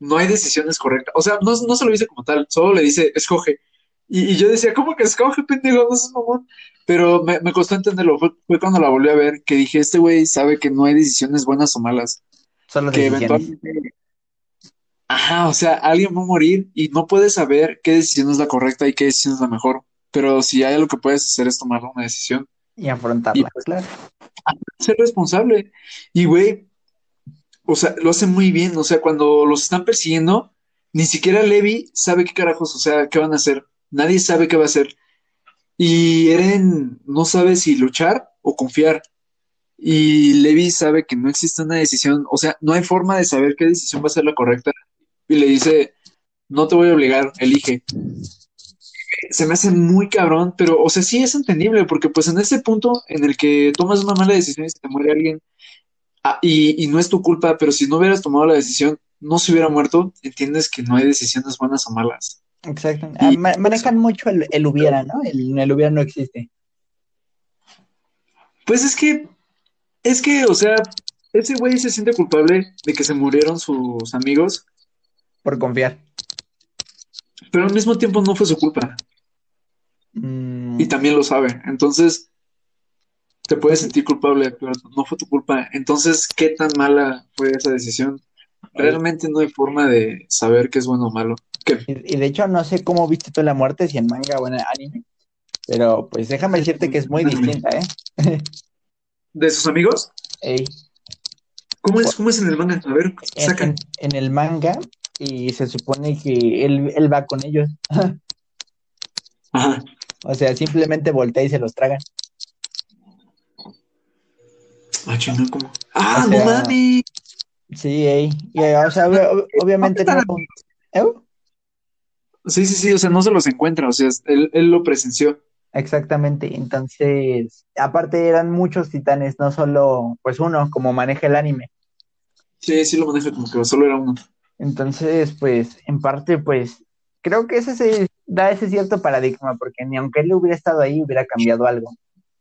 no hay decisiones correctas. O sea, no, no se lo dice como tal, solo le dice, escoge. Y, yo decía, ¿cómo que escoge, pendejo? No es mamón. Pero me, costó entenderlo. Fue, cuando la volví a ver que dije, este güey sabe que no hay decisiones buenas o malas. Solo que eventualmente... Ajá, o sea, alguien va a morir y no puedes saber qué decisión es la correcta y qué decisión es la mejor pero si hay algo que puedes hacer es tomar una decisión. Y afrontarla, pues, claro. Ser responsable. Y, güey, o sea, lo hace muy bien. O sea, cuando los están persiguiendo, ni siquiera Levi sabe qué carajos, o sea, qué van a hacer. Nadie sabe qué va a hacer. Y Eren no sabe si luchar o confiar. Y Levi sabe que no existe una decisión, o sea, no hay forma de saber qué decisión va a ser la correcta. Y le dice, no te voy a obligar, elige se me hace muy cabrón, pero, o sea, sí es entendible, porque pues en ese punto en el que tomas una mala decisión y se te muere alguien, ah, y, no es tu culpa, pero si no hubieras tomado la decisión, no se hubiera muerto, entiendes que no hay decisiones buenas o malas. Exacto. Ah, manejan mucho el, hubiera, ¿no? El, el hubiera no existe. Pues es que, es que, o sea, ese güey se siente culpable de que se murieron sus amigos. Por confiar. Pero al mismo tiempo no fue su culpa. Y también lo sabe. Entonces, te puedes sentir culpable, pero no fue tu culpa. Entonces, ¿qué tan mala fue esa decisión? Realmente no hay forma de saber qué es bueno o malo. Y, de hecho, no sé cómo viste tú la muerte, si en manga o en anime. Pero pues déjame decirte que es muy distinta, ¿eh? ¿De sus amigos? Ey. ¿Cómo es, ¿Cómo es en el manga? A ver, saca. En, el manga, y se supone que él, él va con ellos. Ajá. O sea, simplemente voltea y se los tragan. Ah, ¿cómo? ¡Ah, no mames! Sí, ey. o sea, obviamente no. ¿Eh? Sí, sí, sí, o sea, no se los encuentra, o sea, él, él lo presenció. Exactamente, entonces, aparte eran muchos titanes, no solo, pues uno, como maneja el anime. Sí, sí lo maneja como que solo era uno. Entonces, pues, en parte, pues, creo que ese se da ese cierto paradigma, porque ni aunque él hubiera estado ahí, hubiera cambiado algo.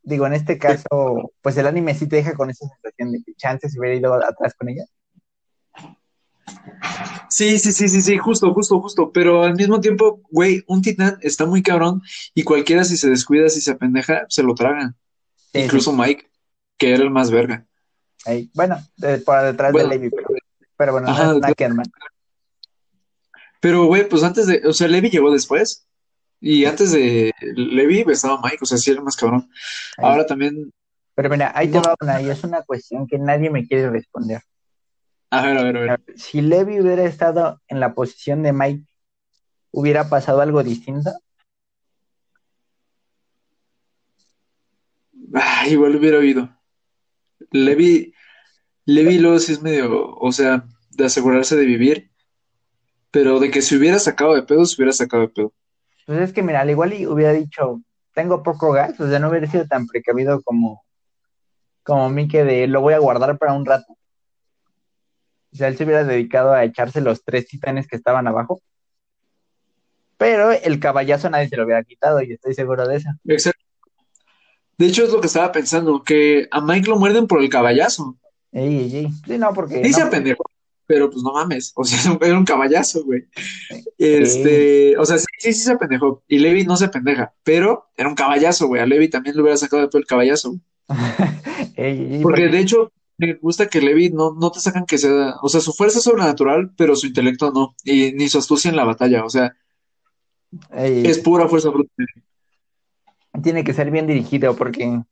digo, en este caso, pues el anime sí te deja con esa sensación de que chances hubiera ido atrás con ella. Sí, sí, sí, sí, sí, justo, justo, justo. Pero al mismo tiempo, güey, un titán está muy cabrón y cualquiera si se descuida, si se apendeja, se lo tragan. Incluso Mike, que era el más verga. bueno, por detrás de Levi, pero, bueno, no es Pero, güey, pues antes de, o sea, Levi llegó después. Y antes de Levi estaba Mike, o sea, sí era más cabrón. Ahora también. Pero mira, ahí te va una, y es una cuestión que nadie me quiere responder. A ver, a ver, a ver. Si Levi hubiera estado en la posición de Mike, ¿hubiera pasado algo distinto? Ah, igual hubiera oído. Levi, Levi luego sí es medio, o sea, de asegurarse de vivir, pero de que se hubiera sacado de pedo, se hubiera sacado de pedo. Pues es que, mira, al igual y hubiera dicho, tengo poco gas, o sea, no hubiera sido tan precavido como, como Mike de lo voy a guardar para un rato. O sea, él se hubiera dedicado a echarse los tres titanes que estaban abajo. Pero el caballazo nadie se lo hubiera quitado y estoy seguro de eso. Exacto. De hecho, es lo que estaba pensando, que a Mike lo muerden por el caballazo. Ey, ey, Sí, no, porque. Dice no, pendejo, pero pues no mames. O sea, era un caballazo, güey. Este, o sea, sí, sí, sí se apendejó. Y Levi no se pendeja, pero era un caballazo, güey. A Levi también le hubiera sacado de todo el caballazo. porque, de hecho, me gusta que Levi no, no te sacan que sea, o sea, su fuerza es sobrenatural, pero su intelecto no, y ni su astucia en la batalla, o sea, es pura fuerza bruta. Tiene que ser bien dirigido porque,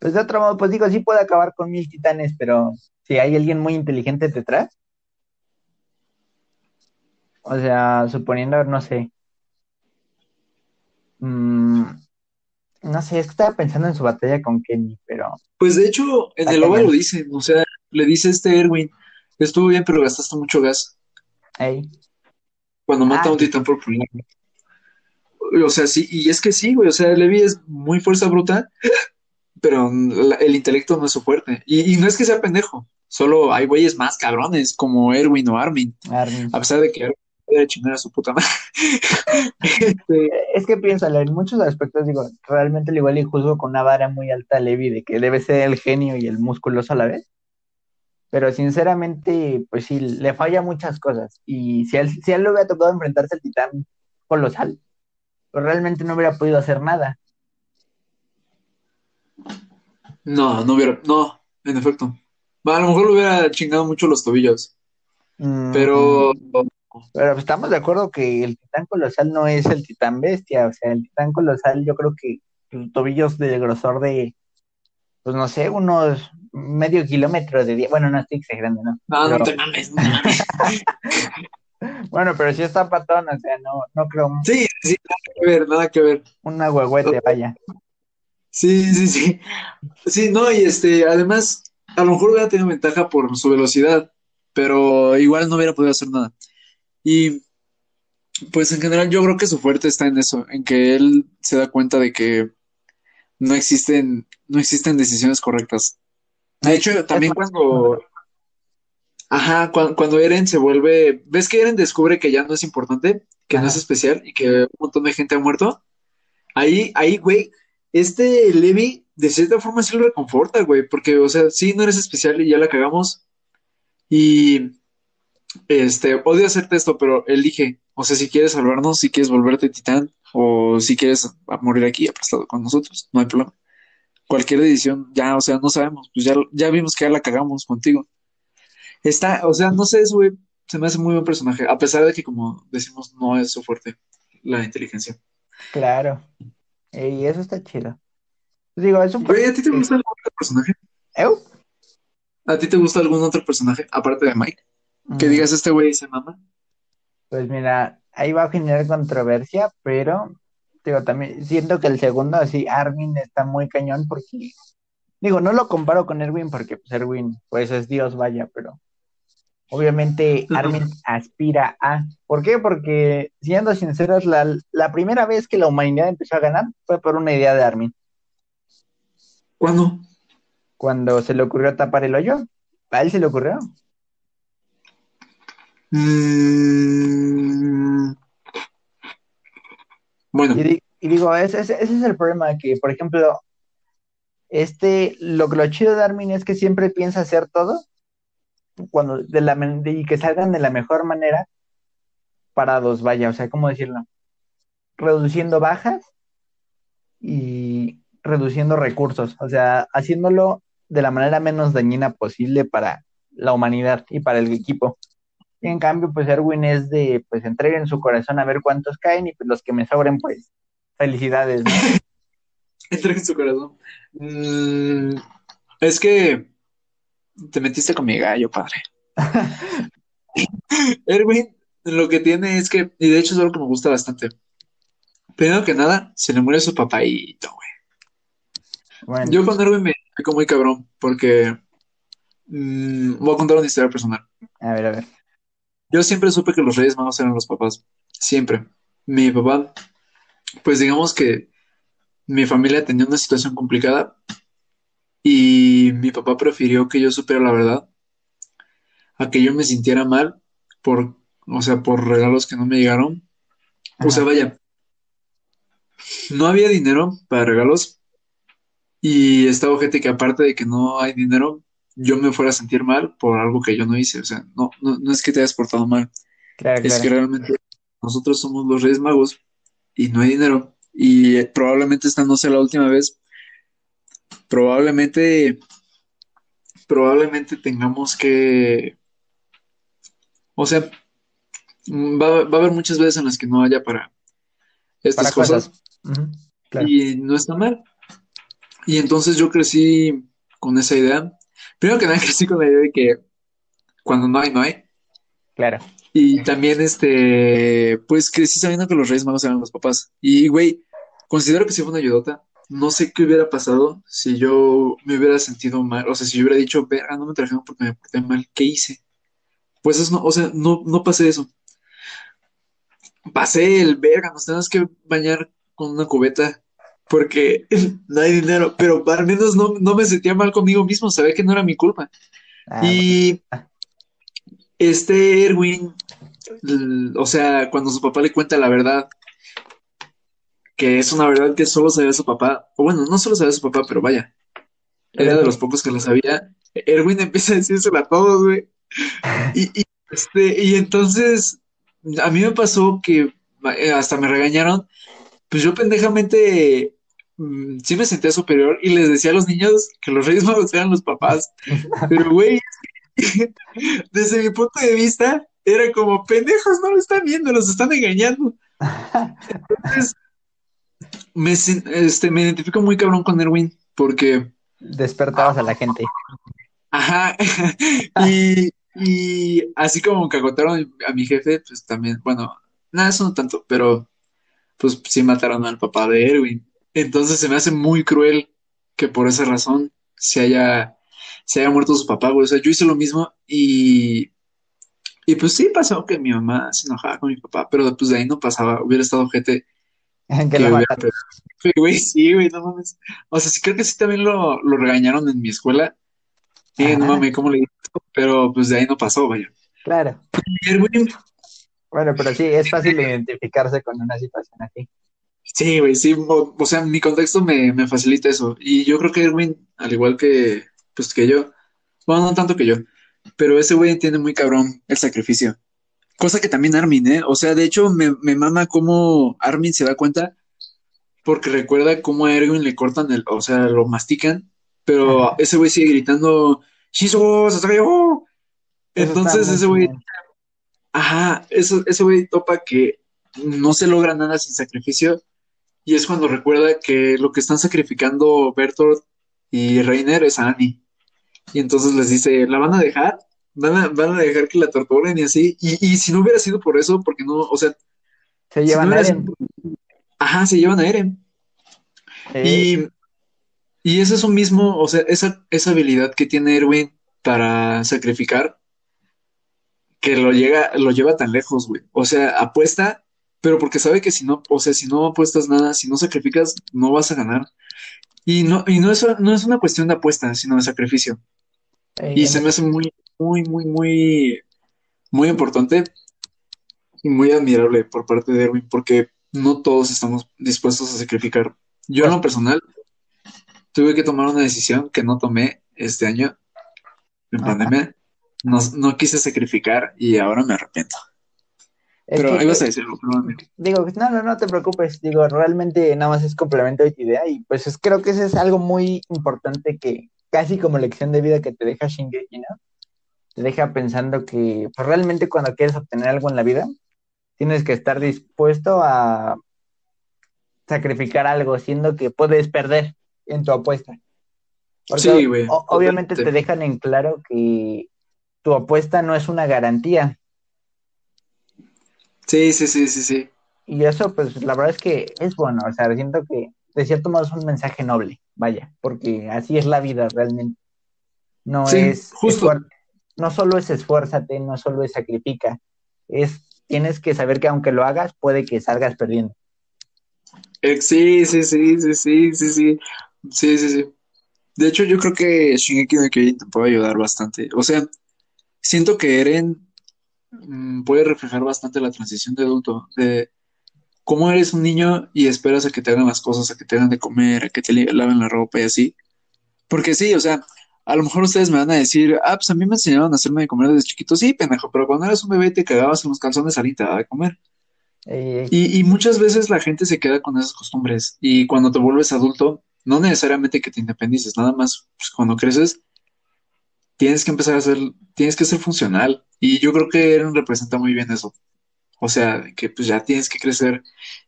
pues de otro modo, pues digo, sí puede acabar con mil titanes, pero si hay alguien muy inteligente detrás, o sea, suponiendo, no sé, mmm, no sé, es que estaba pensando en su batalla con Kenny, pero. Pues de hecho, en el OVA lo dicen, o sea, le dice este Erwin, estuvo bien, pero gastaste mucho gas. Ey. Cuando mata a un ah. titán por primera O sea, sí, y es que sí, güey, o sea, Levi es muy fuerza bruta, pero el intelecto no es su fuerte. Y, no es que sea pendejo, solo hay güeyes más cabrones, como Erwin o Armin. Armin. A pesar de que de chingar a su puta madre. Este, es que piénsalo, en muchos aspectos, digo, realmente al igual y juzgo con una vara muy alta a Levi de que debe ser el genio y el musculoso a la vez. Pero sinceramente, pues sí, le falla muchas cosas. Y si él, si él le hubiera tocado enfrentarse al titán colosal, pues realmente no hubiera podido hacer nada. No, no hubiera, no, en efecto. A lo mejor le hubiera chingado mucho los tobillos. Mm, pero. Pero estamos de acuerdo que el titán colosal no es el titán bestia, o sea, el titán colosal yo creo que los tobillos de grosor de, pues no sé, unos medio kilómetro de día. Bueno, no estoy exagerando, ¿no? No, no te mames, no bueno, pero si está patón, o sea, no, no creo. Sí, sí, nada que ver, nada que ver. Una huehuete, vaya. Sí, sí, sí. Sí, no, y este, además, a lo mejor hubiera tenido ventaja por su velocidad, pero igual no hubiera podido hacer nada. Y pues en general yo creo que su fuerte está en eso, en que él se da cuenta de que no existen, no existen decisiones correctas. De hecho, también cuando, ajá, cuando, Eren se vuelve, ves que Eren descubre que ya no es importante, que no es especial y que un montón de gente ha muerto. Ahí, ahí, güey, este Levi de cierta forma sí lo reconforta, güey, porque, o sea, sí, no eres especial y ya la cagamos. Y este, odio hacerte esto, pero elige. O sea, si quieres salvarnos, si quieres volverte titán, o si quieres morir aquí aplastado con nosotros, no hay problema. Cualquier decisión, ya, o sea, no sabemos, pues ya, ya vimos que ya la cagamos contigo. Está, o sea, no sé, güey, se me hace muy buen personaje, a pesar de que, como decimos, no es su fuerte la inteligencia. Claro. Y eso está chido. Digo, es un Güey, ¿a ti te gusta algún otro personaje? ¿Eu? ¿A ti te gusta algún otro personaje aparte de Mike? Que digas este güey se mama. Pues mira, ahí va a generar controversia, pero digo, también siento que el segundo, así, Armin está muy cañón porque, digo, no lo comparo con Erwin porque pues Erwin, pues es Dios, vaya, pero obviamente Armin aspira a. ¿Por qué? Porque, siendo sinceros, la, la primera vez que la humanidad empezó a ganar fue por una idea de Armin. ¿Cuándo? Cuando se le ocurrió tapar el hoyo. A él se le ocurrió. Mm. Bueno. Y, digo, ese, es el problema, que por ejemplo, este, lo, lo chido de Armin es que siempre piensa hacer todo cuando de la y que salgan de la mejor manera parados, vaya, o sea, ¿cómo decirlo? Reduciendo bajas y reduciendo recursos, o sea, haciéndolo de la manera menos dañina posible para la humanidad y para el equipo. Y en cambio, pues Erwin es de, pues entreguen su corazón a ver cuántos caen y pues los que me sobren, pues felicidades. ¿no? entreguen su corazón. Mm, es que te metiste con mi gallo, padre. Erwin lo que tiene es que, y de hecho es algo que me gusta bastante. Primero que nada, se le muere su papayito, güey. Yo con Erwin me fico muy cabrón, porque mm, voy a contar una historia personal. A ver, a ver. Yo siempre supe que los Reyes Magos eran los papás. Siempre. Mi papá, pues digamos que mi familia tenía una situación complicada y mi papá prefirió que yo supiera la verdad a que yo me sintiera mal por, o sea, por regalos que no me llegaron. O sea, vaya, no había dinero para regalos y estaba gente que aparte de que no hay dinero, yo me fuera a sentir mal por algo que yo no hice. O sea, no, no, es que te hayas portado mal. es que realmente nosotros somos los Reyes Magos y no hay dinero. Y probablemente esta no sea la última vez. Probablemente, probablemente tengamos que o sea, mm, va, va, a haber muchas veces en las que no haya para estas cosas. Y no está mal. Y entonces yo crecí con esa idea. Primero que nada, crecí con la idea de que cuando no hay, no hay. Claro. Y también, este, pues crecí sabiendo que los Reyes Magos eran los papás. Y, güey, considero que sí fue una ayudota. No sé qué hubiera pasado si yo me hubiera sentido mal. O sea, si yo hubiera dicho, verga, no me trajeron porque me porté mal. ¿Qué hice? Pues eso, o sea, no, no pasé eso. Pasé el verga, nos tenemos que bañar con una cubeta porque no hay dinero, pero al menos no, me sentía mal conmigo mismo, sabía que no era mi culpa. Ah, y este Erwin, o sea, cuando su papá le cuenta la verdad, que es una verdad que solo sabía su papá, o bueno, no solo sabía su papá, pero vaya, era de los pocos que lo sabía, Erwin empieza a decírselo a todos, güey. Y, este, y entonces, a mí me pasó que eh, hasta me regañaron, pues yo pendejamente mm, sí me sentía superior y les decía a los niños que los reyes magos eran los papás. Pero, güey, desde mi punto de vista, era como, pendejos, no lo están viendo, los están engañando. Entonces, me, este, me identifico muy cabrón con Erwin porque... Despertabas a la gente. Ajá. y, y así como cagotaron a mi jefe, pues también, bueno, nada, eso no tanto, pero pues sí mataron al papá de Erwin. Entonces se me hace muy cruel que por esa razón se haya, se haya muerto su papá, güey. O sea, yo hice lo mismo y, y pues sí pasó que mi mamá se enojaba con mi papá, pero pues de ahí no pasaba, hubiera estado gente que hubiera, güey, sí, güey, no mames. O sea, sí creo que sí también lo, lo regañaron en mi escuela, Sí, no mames, ¿cómo le digo? Pero pues de ahí no pasó, vaya. Claro. Bueno, pero sí, es fácil identificarse con una situación así. Sí, güey, sí, o, sea, mi contexto me, me, facilita eso. Y yo creo que Erwin, al igual que, pues que yo, bueno, no tanto que yo, pero ese güey entiende muy cabrón el sacrificio. Cosa que también Armin, ¿eh? O sea, de hecho, me, me mama cómo Armin se da cuenta porque recuerda cómo a Erwin le cortan el, o sea, lo mastican pero ese güey sigue gritando, Shizo, Sasageo. Entonces ese güey, ajá, eso, ese güey topa que no se logra nada sin sacrificio. Y es cuando recuerda que lo que están sacrificando Bertolt y Reiner es a Annie. Y entonces les dice, ¿la van a dejar? Van a, van a dejar que la torturen y así. Y, y si no hubiera sido por eso, porque no, o sea. Se llevan a Eren. Ajá, se llevan a Eren. Y y es eso mismo, o sea, esa, esa habilidad que tiene Erwin para sacrificar, que lo llega, lo lleva tan lejos, güey. O sea, apuesta, pero porque sabe que si no, o sea, si no apuestas nada, si no sacrificas, no vas a ganar. Y no, y no es, no es una cuestión de apuesta, sino de sacrificio. y se me hace muy, muy, muy, muy, muy importante y muy admirable por parte de Erwin, porque no todos estamos dispuestos a sacrificar. Yo en lo personal tuve que tomar una decisión que no tomé este año en pandemia. No, no quise sacrificar y ahora me arrepiento. Pero ibas a decirlo, Digo, no, no, no te preocupes. Digo, realmente nada más es complemento de tu idea y pues es, creo que eso es algo muy importante que casi como lección de vida que te deja Shingeki, ¿no? Te deja pensando que pues, realmente cuando quieres obtener algo en la vida, tienes que estar dispuesto a sacrificar algo, siendo que puedes perder en tu apuesta. sí, güey. Obviamente te dejan en claro que tu apuesta no es una garantía, Sí, sí, sí, sí, sí. Y eso, pues, la verdad es que es bueno, o sea, siento que de cierto modo es un mensaje noble, vaya, porque así es la vida realmente. No es justo. No solo es esfuérzate, no solo es sacrifica, es tienes que saber que aunque lo hagas, puede que salgas perdiendo. Sí, sí, sí, sí, sí, sí, sí, sí, sí, sí. De hecho, yo creo que Shingeki no Kyojin te puede ayudar bastante. O sea, siento que Eren puede reflejar bastante la transición de adulto, de cómo eres un niño y esperas a que te hagan las cosas, a que te hagan de comer, a que te laven la ropa y así. Porque sí, o sea, a lo mejor ustedes me van a decir, ah, pues a mí me enseñaron a hacerme de comer desde chiquito. Sí, pendejo, pero cuando eras un bebé te cagabas en los calzones a de comer. Y, y, muchas veces la gente se queda con esas costumbres. Y cuando te vuelves adulto, no necesariamente que te independices, nada más pues, cuando creces, tienes que empezar a ser, tienes que ser funcional. Y yo creo que Eren representa muy bien eso. O sea, que pues ya tienes que crecer.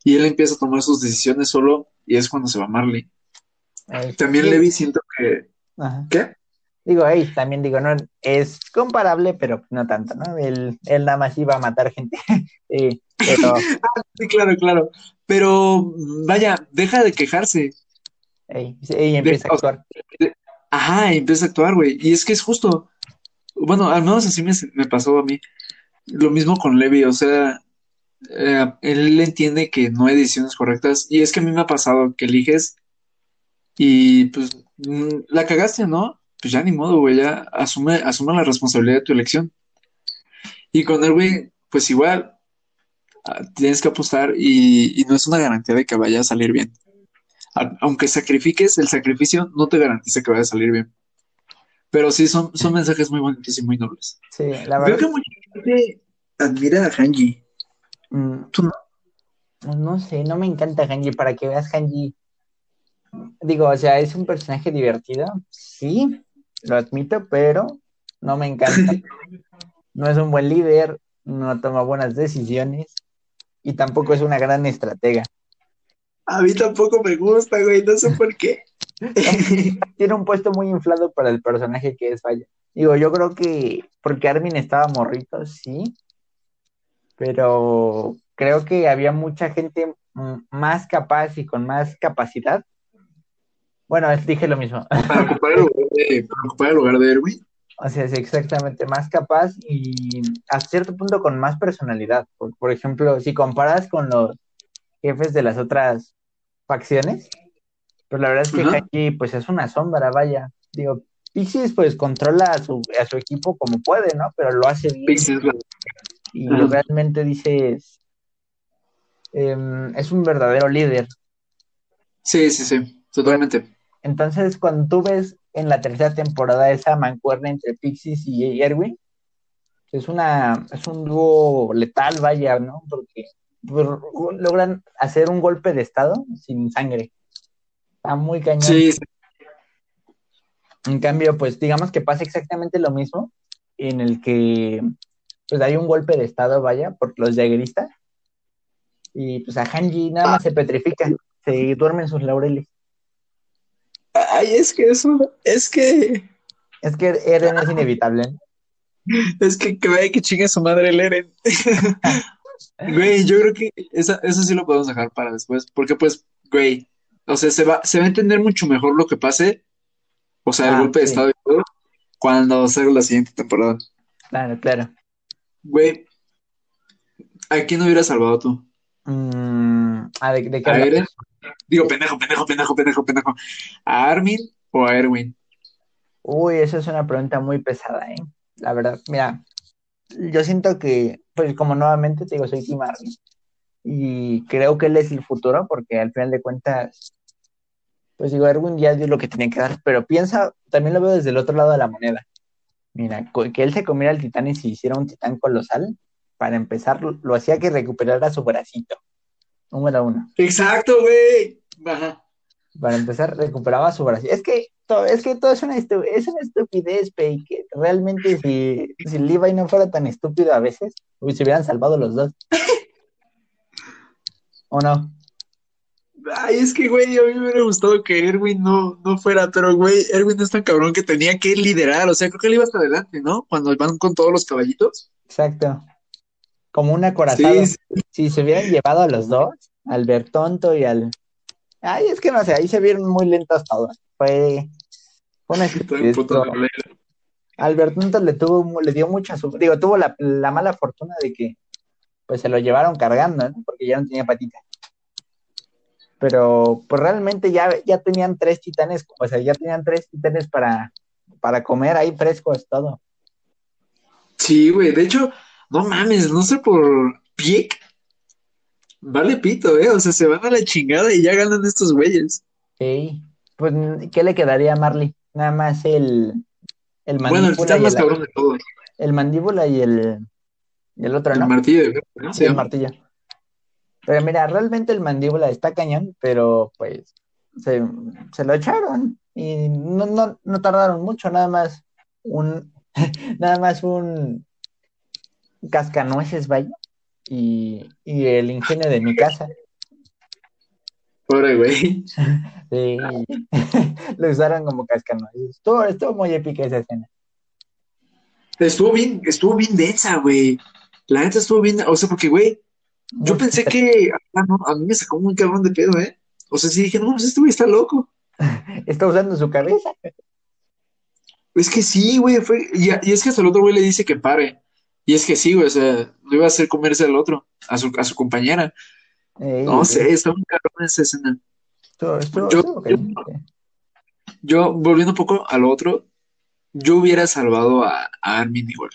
Y él empieza a tomar sus decisiones solo y es cuando se va Marley. también Levi siento que... ¿Qué? Digo, ahí también digo, no es comparable, pero no tanto, ¿no? Él, él nada más iba a matar gente. pero... Ah, sí, claro, claro. Pero vaya, deja de quejarse. y empieza a actuar. Ajá, empieza a actuar, güey. Y es que es justo. Bueno, al menos así me, pasó a mí. Lo mismo con Levi, o sea, eh, él entiende que no hay decisiones correctas. Y es que a mí me ha pasado que eliges y pues mm, la cagaste, ¿no? Pues ya ni modo, güey, ya asume, asume la responsabilidad de tu elección. Y con él, güey, pues igual ah, tienes que apostar y no es una garantía de que vaya a salir bien aunque sacrifiques, el sacrificio no te garantiza que vaya a salir bien. Pero sí, son, son mensajes muy bonitos y muy nobles. Sí, la verdad. Veo que mucha gente admira a Hanji. Mm. ¿Tú no? No sé, no me encanta Hanji. Para que veas Hanji. Digo, o sea, es un personaje divertido. Sí, lo admito, pero no me encanta. no es un buen líder, no toma buenas decisiones y tampoco es una gran estratega. A mí tampoco me gusta, güey, no sé por qué. Tiene un puesto muy inflado para el personaje que es Falla. Digo, yo creo que porque Armin estaba morrito, sí, pero creo que había mucha gente más capaz y con más capacidad. Bueno, dije lo mismo. Para ocupar el lugar de, para lugar de Erwin. O sea, es exactamente más capaz y a cierto punto con más personalidad. por ejemplo, si comparas con los jefes de las otras facciones. Pues la verdad es que Hanji, pues es una sombra, vaya. Digo, Pixis pues controla a su, a su equipo como puede, ¿no? Pero lo hace bien. y realmente dices, em, es un verdadero líder. Sí, sí, sí, totalmente. Entonces, cuando tú ves en la tercera temporada esa mancuerna entre Pixis y Erwin, es una, es un dúo letal, vaya, ¿no? Porque logran hacer un golpe de estado sin sangre. Está muy cañón. Sí, En cambio, pues digamos que pasa exactamente lo mismo en el que pues hay un golpe de estado, vaya, por los jagueristas. Y pues a Hanji nada más se petrifica, se duerme en sus laureles. Ay, es que eso, es que. Es que Eren es inevitable. Es que que que chingue su madre el Eren. Güey, yo creo que eso sí lo podemos dejar para después, porque pues, güey, o sea, se va, se va a entender mucho mejor lo que pase, o sea, el ah, golpe de estado y todo, cuando salga la siguiente temporada. Claro, claro. Güey, ¿a quién hubiera salvado tú? Mm, ¿A de, de qué Digo, pendejo, pendejo, pendejo, pendejo, pendejo. ¿A Armin o a Erwin? Uy, esa es una pregunta muy pesada, ¿eh? La verdad, mira, yo siento que, pues como nuevamente te digo, soy Tim y creo que él es el futuro porque al final de cuentas pues digo, Erwin ya dio lo que tenía que dar, pero piensa, también lo veo desde el otro lado de la moneda. Mira, que él se comiera el titán y se hiciera un titán colosal, para empezar, lo hacía que recuperara su bracito. Número uno. Exacto, güey. Para empezar, recuperaba su bracito. Es que todo, es que todo es una, es una estupidez, Pei, que realmente si, si Levi no fuera tan estúpido a veces, se hubieran salvado los dos. ¿O no? Ay, es que, güey, a mí me hubiera gustado que Erwin no, no fuera, pero, güey, Erwin es tan cabrón que tenía que liderar, o sea, creo que él iba hasta adelante, ¿no? Cuando van con todos los caballitos. Exacto. Como un acorazado. Si se hubieran llevado a los dos, al Bertonto y al... Ay, es que no sé, ahí se vieron muy lentos todos. Fue, fue una Al Bertonto le tuvo, le dio mucha, digo, tuvo la, la mala fortuna de que pues se lo llevaron cargando, ¿no? Porque ya no tenía patitas pero pues realmente ya, ya tenían tres titanes, o sea, ya tenían tres titanes para, para comer ahí frescos, todo. Sí, güey, de hecho, no mames, no sé por pie, vale pito, eh, o sea, se van a la chingada y ya ganan estos güeyes. Sí, pues, ¿qué le quedaría a Marley? Nada más el, el mandíbula. Bueno, el titán más cabrón de todos. El mandíbula y el, y el otro, ¿no? El martillo, ¿no? Sí, el martillo. Pero mira, realmente el mandíbula está cañón, pero pues se, lo echaron y no, no, no tardaron mucho, nada más un, nada más un cascanueces, vaya, y, y el ingenio de mi casa. Pobre güey. Sí, lo usaron como cascanueces. Estuvo, estuvo muy épica esa escena. Estuvo bien, estuvo bien densa, güey. La neta estuvo bien, o sea, porque, güey, yo pensé que ah, a mí me sacó muy cabrón de pedo, ¿eh? O sea, sí dije, no, pues este güey está loco. Está usando su cabeza. Es que sí, güey, fue, y, es que hasta el otro güey le dice que pare. Y es que sí, güey, o sea, lo iba a hacer comerse al otro, a su, a su compañera. no sé, está muy cabrón esa escena. Yo, volviendo un poco al otro, yo hubiera salvado a, a Armin igual.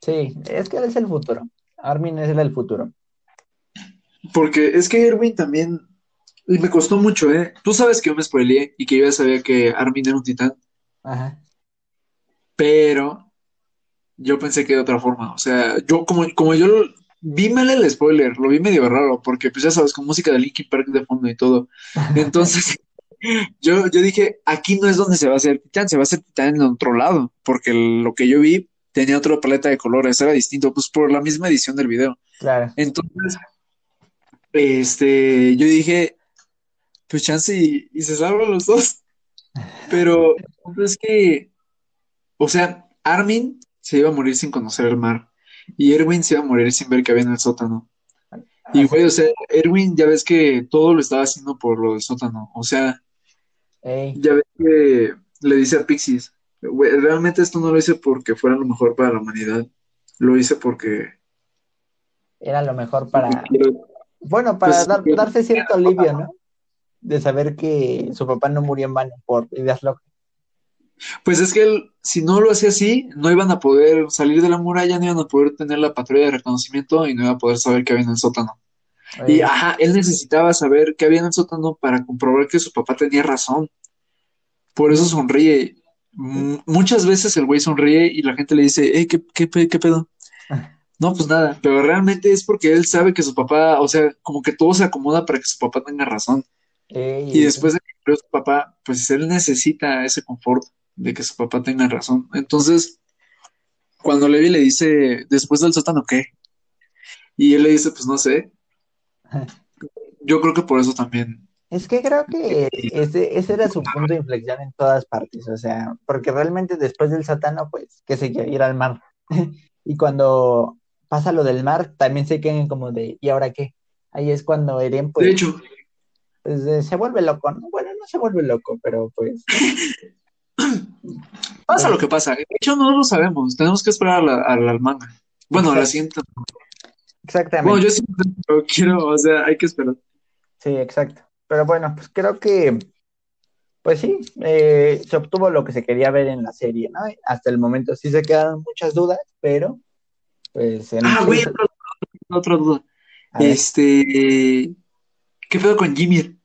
Sí, es que él es el futuro. Armin es el del futuro. Porque es que Erwin también. Y me costó mucho, ¿eh? Tú sabes que yo me spoileé y que yo ya sabía que Armin era un titán. Ajá. Pero yo pensé que de otra forma. O sea, yo como, como yo vi mal el spoiler, lo vi medio raro, porque pues ya sabes, con música de Linkin Park de fondo y todo. Entonces, yo, yo dije, aquí no es donde se va a hacer titán, se va a hacer titán en otro lado, porque lo que yo vi tenía otra paleta de colores, era distinto, pues por la misma edición del video. Claro. Entonces, este, yo dije, pues chance y, se salvan los dos. Pero es que, o sea, Armin se iba a morir sin conocer el mar y Erwin se iba a morir sin ver que había en el sótano. Y güey, o sea, Erwin ya ves que todo lo estaba haciendo por lo del sótano. O sea, ya ves que le dice a Pixies, realmente esto no lo hice porque fuera lo mejor para la humanidad. Lo hice porque... Era lo mejor para... Bueno, para pues, darse cierto alivio, ¿no? De saber que su papá no murió en vano por ideas locas. Pues es que él, si no lo hacía así, no iban a poder salir de la muralla, no iban a poder tener la patrulla de reconocimiento y no iba a poder saber qué había en el sótano. Y ajá, él necesitaba saber qué había en el sótano para comprobar que su papá tenía razón. Por eso sonríe. muchas veces el güey sonríe y la gente le dice, eh, ¿qué, qué, qué pedo? No, pues nada, pero realmente es porque él sabe que su papá, o sea, como que todo se acomoda para que su papá tenga razón. y después de que murió su papá, pues él necesita ese confort de que su papá tenga razón. Entonces, cuando Levi le dice, después del sótano, ¿qué? Y él le dice, pues no sé. Yo creo que por eso también. Es que creo que ese, ese era su punto de inflexión en todas partes, o sea, porque realmente después del sótano, pues, que se quiere ir al mar. y cuando pasa lo del mar, también se quedan como de, ¿y ahora qué? Ahí es cuando Eren, pues, de hecho, pues, eh, se vuelve loco, ¿no? Bueno, no se vuelve loco, pero pues... pasa lo que pasa. De hecho, no lo sabemos. Tenemos que esperar a la, manga. Bueno, a la siguiente. Exactamente. Bueno, yo sí pero quiero, o sea, hay que esperar. Sí, exacto. Pero bueno, pues creo que, pues sí, eh, se obtuvo lo que se quería ver en la serie, ¿no? Hasta el momento sí se quedaron muchas dudas, pero pues ah, güey, otra, duda. Este, ¿qué pedo con Jimmy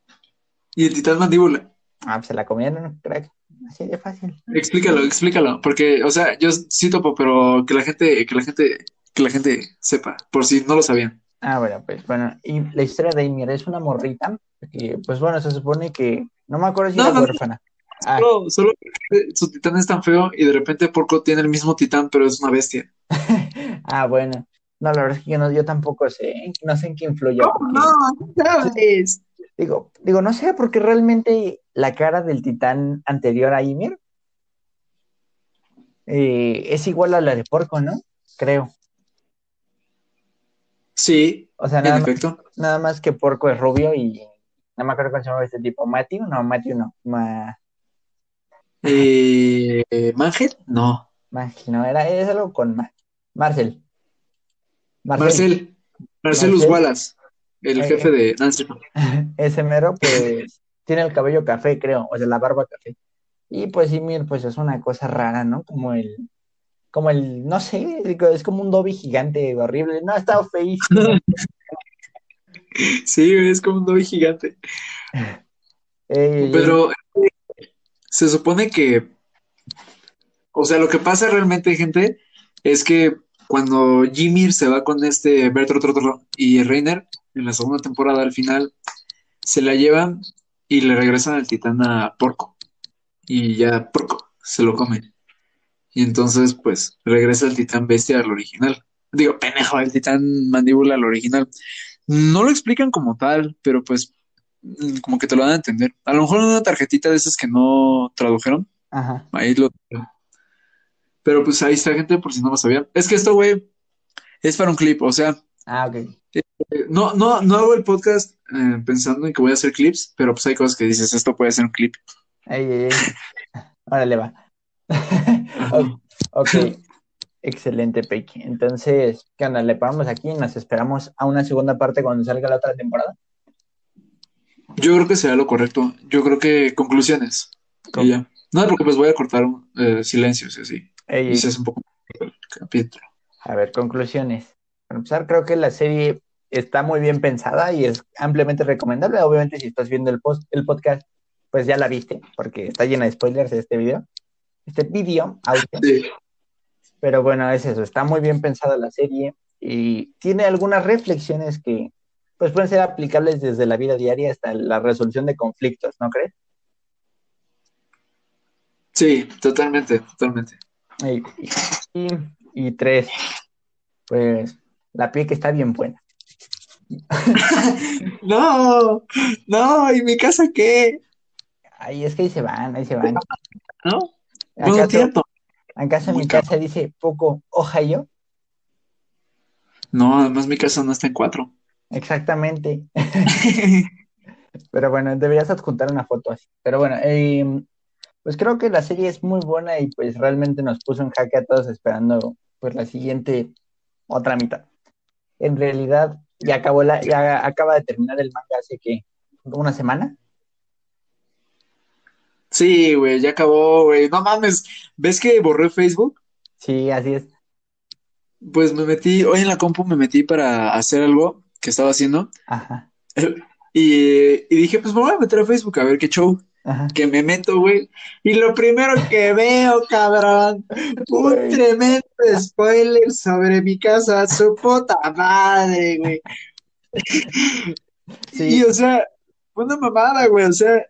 y el titán mandíbula? Ah, pues se la comieron, crack. Así de fácil. Explícalo, explícalo, porque, o sea, yo sí topo, pero que la gente, que la gente, que la gente sepa, por si no lo sabían. Ah, bueno, pues bueno, y la historia de Ymir es una morrita, que, pues bueno, se supone que, no me acuerdo si No, era no, no. huérfana. Ah, Solo, solo que su titán es tan feo y de repente Porco tiene el mismo titán, pero es una bestia. ah, bueno. No, la verdad es que yo, no, yo tampoco sé, no sé en qué influye. porque- ¿Sabes? Digo, digo, no sé, porque realmente la cara del titán anterior a Ymir eh, es igual a la de Porco, ¿no? Creo. Sí, O sea, en nada más, efecto. nada más que Porco es rubio y no me acuerdo cómo se llama este tipo. ¿Matthew? No, Matthew no. Ma, Eh, ¿Mangel? No. Maggi, no, era, es algo con Ma- Marcel. Marcel. Marcel. Marcelus Marcel. Wallace, el Eh, jefe de Nancy. Ese mero, pues, tiene el cabello café, creo, o sea, la barba café. Y pues Ymir, pues es una cosa rara, ¿no? Como el, como el, no sé, es como un Dobby gigante, horrible. No, está feísimo. Sí, es como un doble gigante. Eh, Pero se supone que, o sea, lo que pasa realmente, gente, es que cuando Jimmy se va con este Bertrand y Reiner en la segunda temporada, al final, se la llevan y le regresan al titán a Porco. Y ya Porco se lo come. Y entonces, pues, regresa el titán bestia al original. Digo, penejo, el titán mandíbula al original. No lo explican como tal, pero pues como que te lo dan a entender. A lo mejor una tarjetita de esas que no tradujeron, Ajá. ahí lo... Pero pues ahí está, gente, por si no lo sabían. Es que esto, güey, es para un clip, o sea, Ah, ok. eh, no, no, no hago el podcast eh, pensando en que voy a hacer clips, pero pues hay cosas que dices, esto puede ser un clip. Ey, ey, ey. Órale, va. Ok, excelente, Pequi. Entonces, ¿qué onda? ¿Le paramos aquí y nos esperamos a una segunda parte cuando salga la otra temporada? Yo creo que será lo correcto. Yo creo que conclusiones. Y ya. No, porque pues voy a cortar eh, silencios y así. Ey, Y se hace un poco el capítulo. A ver, conclusiones. Para empezar, creo que la serie está muy bien pensada y es ampliamente recomendable. Obviamente, si estás viendo el, post, el podcast, pues ya la viste, porque está llena de spoilers este video. Este video, audio. Sí. Pero bueno, es eso, está muy bien pensada la serie y tiene algunas reflexiones que pues pueden ser aplicables desde la vida diaria hasta la resolución de conflictos, ¿no crees? Sí, totalmente, totalmente. Y, y- y tres, pues la pie que está bien buena. No, no, ¿y mi casa qué? Ahí es que ahí se van, ahí se van. ¿No? ¿Acaso, cierto. acaso mi casa dice poco Ohio? No, además mi casa no está en cuatro. Exactamente. Pero bueno, deberías adjuntar una foto así. Pero bueno, eh, pues creo que la serie es muy buena y pues realmente nos puso en jaque a todos esperando pues la siguiente otra mitad. En realidad ya acabó la, ya acaba de terminar el manga hace que una semana. Sí, güey, ya acabó, güey. No mames, ¿ves que borré Facebook? Sí, así es. Pues me metí, hoy en la compu me metí para hacer algo que estaba haciendo Ajá, y, y dije, pues me voy a meter a Facebook a ver qué show. Ajá. Que me meto, güey. Y lo primero que veo, cabrón, un tremendo spoiler sobre mi casa, su puta madre, güey. Sí. Y, o sea, una mamada, güey, o sea,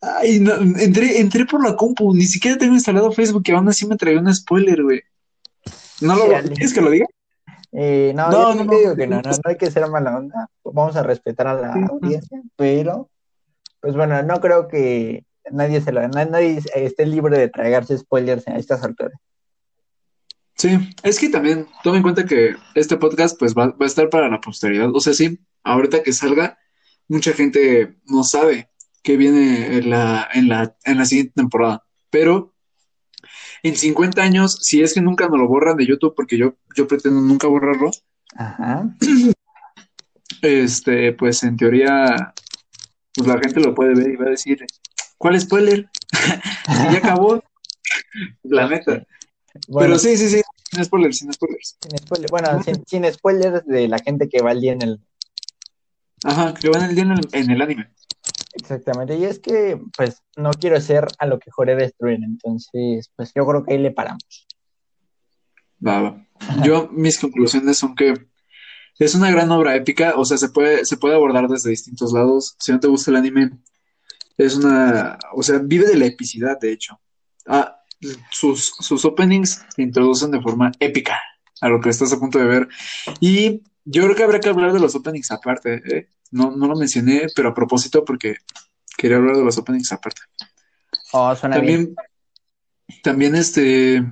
ay, no, entré, entré por la compu, ni siquiera tengo instalado Facebook y aún así me traía un spoiler, güey. No lo. ¿quieres que lo diga? Eh, no, No, yo no, no. digo que no, no, no hay que ser mala onda. Vamos a respetar a la audiencia, pero pues bueno, no creo que nadie se lo, na- nadie esté libre de tragarse spoilers a estas alturas. Sí, es que también toma en cuenta que este podcast pues va, va a estar para la posteridad. O sea, sí, ahorita que salga, mucha gente no sabe qué viene en la, en la, en la siguiente temporada. Pero en 50 años, si es que nunca nos lo borran de YouTube, porque yo, yo pretendo nunca borrarlo, Ajá. este, pues en teoría, pues la gente lo puede ver y va a decir, ¿cuál spoiler? Ya acabó. La neta. Bueno, Pero sí, sí, sí, sin spoilers, sin spoilers. sin spoiler- bueno, sin, sin spoilers de la gente que va al día en el. Ajá, que van el día en el, en el anime. Exactamente, y es que pues no quiero ser a lo que juré destruir, entonces pues yo creo que ahí le paramos. Va, va. Yo, mis conclusiones son que es una gran obra épica, o sea, se puede, se puede abordar desde distintos lados. Si no te gusta el anime, es una, o sea, vive de la epicidad, de hecho. Ah, sus, sus openings se introducen de forma épica a lo que estás a punto de ver. Y yo creo que habría que hablar de los openings aparte. ¿eh? No, no lo mencioné, pero a propósito, porque quería hablar de los openings aparte. Oh, suena también, también este,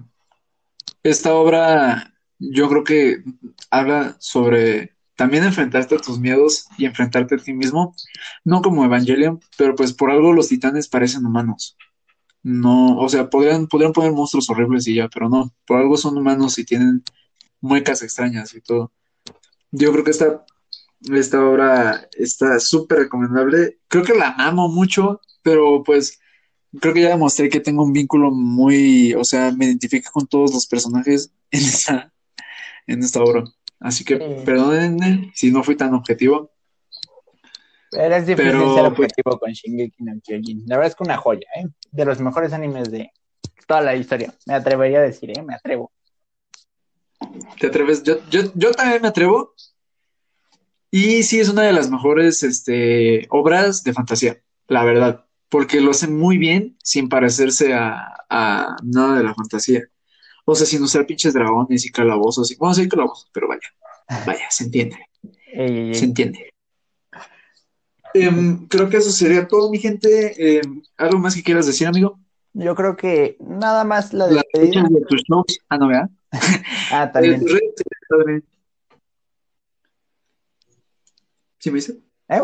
esta obra, yo creo que habla sobre también enfrentarte a tus miedos y enfrentarte a ti mismo, no como Evangelion, pero pues por algo los titanes parecen humanos. No, o sea, podrían, podrían poner monstruos horribles y ya, pero no, por algo son humanos y tienen muecas extrañas y todo. Yo creo que esta, esta obra está súper recomendable. Creo que la amo mucho, pero pues creo que ya demostré que tengo un vínculo muy, o sea, me identifico con todos los personajes en esta, en esta obra. Así que perdónenme si no fui tan objetivo. Pero es difícil ser pues, objetivo con Shingeki no Kyojin. La verdad es que una joya, ¿eh? De los mejores animes de toda la historia. Me atrevería a decir, ¿eh? Me atrevo. ¿Te atreves? Yo, yo, yo también me atrevo. Y sí es una de las mejores este, obras de fantasía, la verdad. Porque lo hacen muy bien sin parecerse a, a nada de la fantasía. O sea, sin usar pinches dragones y calabozos. Y, bueno, sí, calabozos, pero vaya. Vaya, se entiende. Se entiende. Em, creo que eso sería todo, mi gente. Em, ¿Algo más que quieras decir, amigo? Yo creo que nada más la de tus shows. Ah, no, ¿verdad? ah, también. ¿Sí me dice? ¿Eh?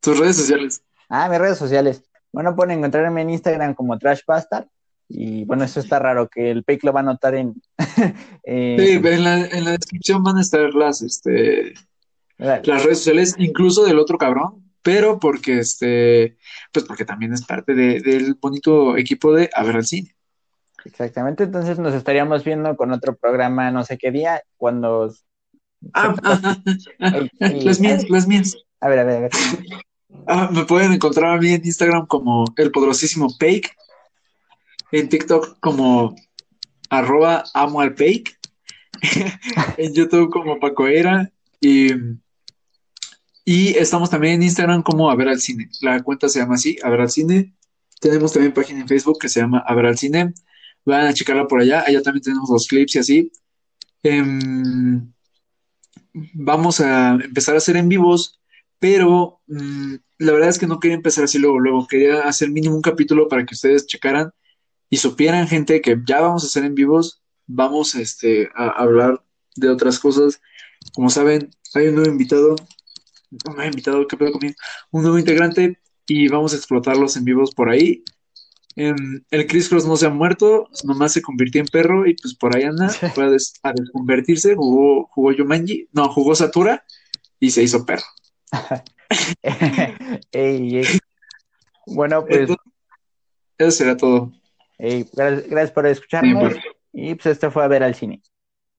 Tus redes sociales. Ah, mis redes sociales. Bueno, pueden encontrarme en Instagram como Trash Bastard. Y bueno, eso está raro, que el PEC lo va a notar en... Sí, en la, en la, descripción van a estar las, este, las redes sociales, incluso del otro cabrón, pero porque, este, pues porque también es parte del bonito equipo de A ver al cine. Exactamente, entonces nos estaríamos viendo con otro programa no sé qué día, cuando... Ah, ah, ah, las mías, las mías. A ver, a ver, a ver. Ah, me pueden encontrar a mí en Instagram como el poderosísimo Pake, en TikTok como arroba amo al Pake, en YouTube como Pacoera y, y estamos también en Instagram como A ver al cine. La cuenta se llama así, A ver al cine. Tenemos también página en Facebook que se llama A ver al cine. Van a checarla por allá. Allá también tenemos los clips y así. Em, vamos a empezar a hacer en vivos, pero mm, la verdad es que no quería empezar así luego, luego. Quería hacer mínimo un capítulo para que ustedes checaran y supieran, gente, que ya vamos a hacer en vivos. Vamos este, a hablar de otras cosas. Como saben, hay un nuevo invitado. Un nuevo invitado, ¿qué pedo conmigo? Un nuevo integrante y vamos a explotarlos en vivos por ahí. Em, el Chris Cross no se ha muerto, nomás se convirtió en perro y pues por ahí anda, fue a, desconvertirse, jugó, jugó Yumanji, no, jugó Satura y se hizo perro. Bueno, pues. eso será todo. Gracias, por escucharnos. y pues esto fue a ver al cine.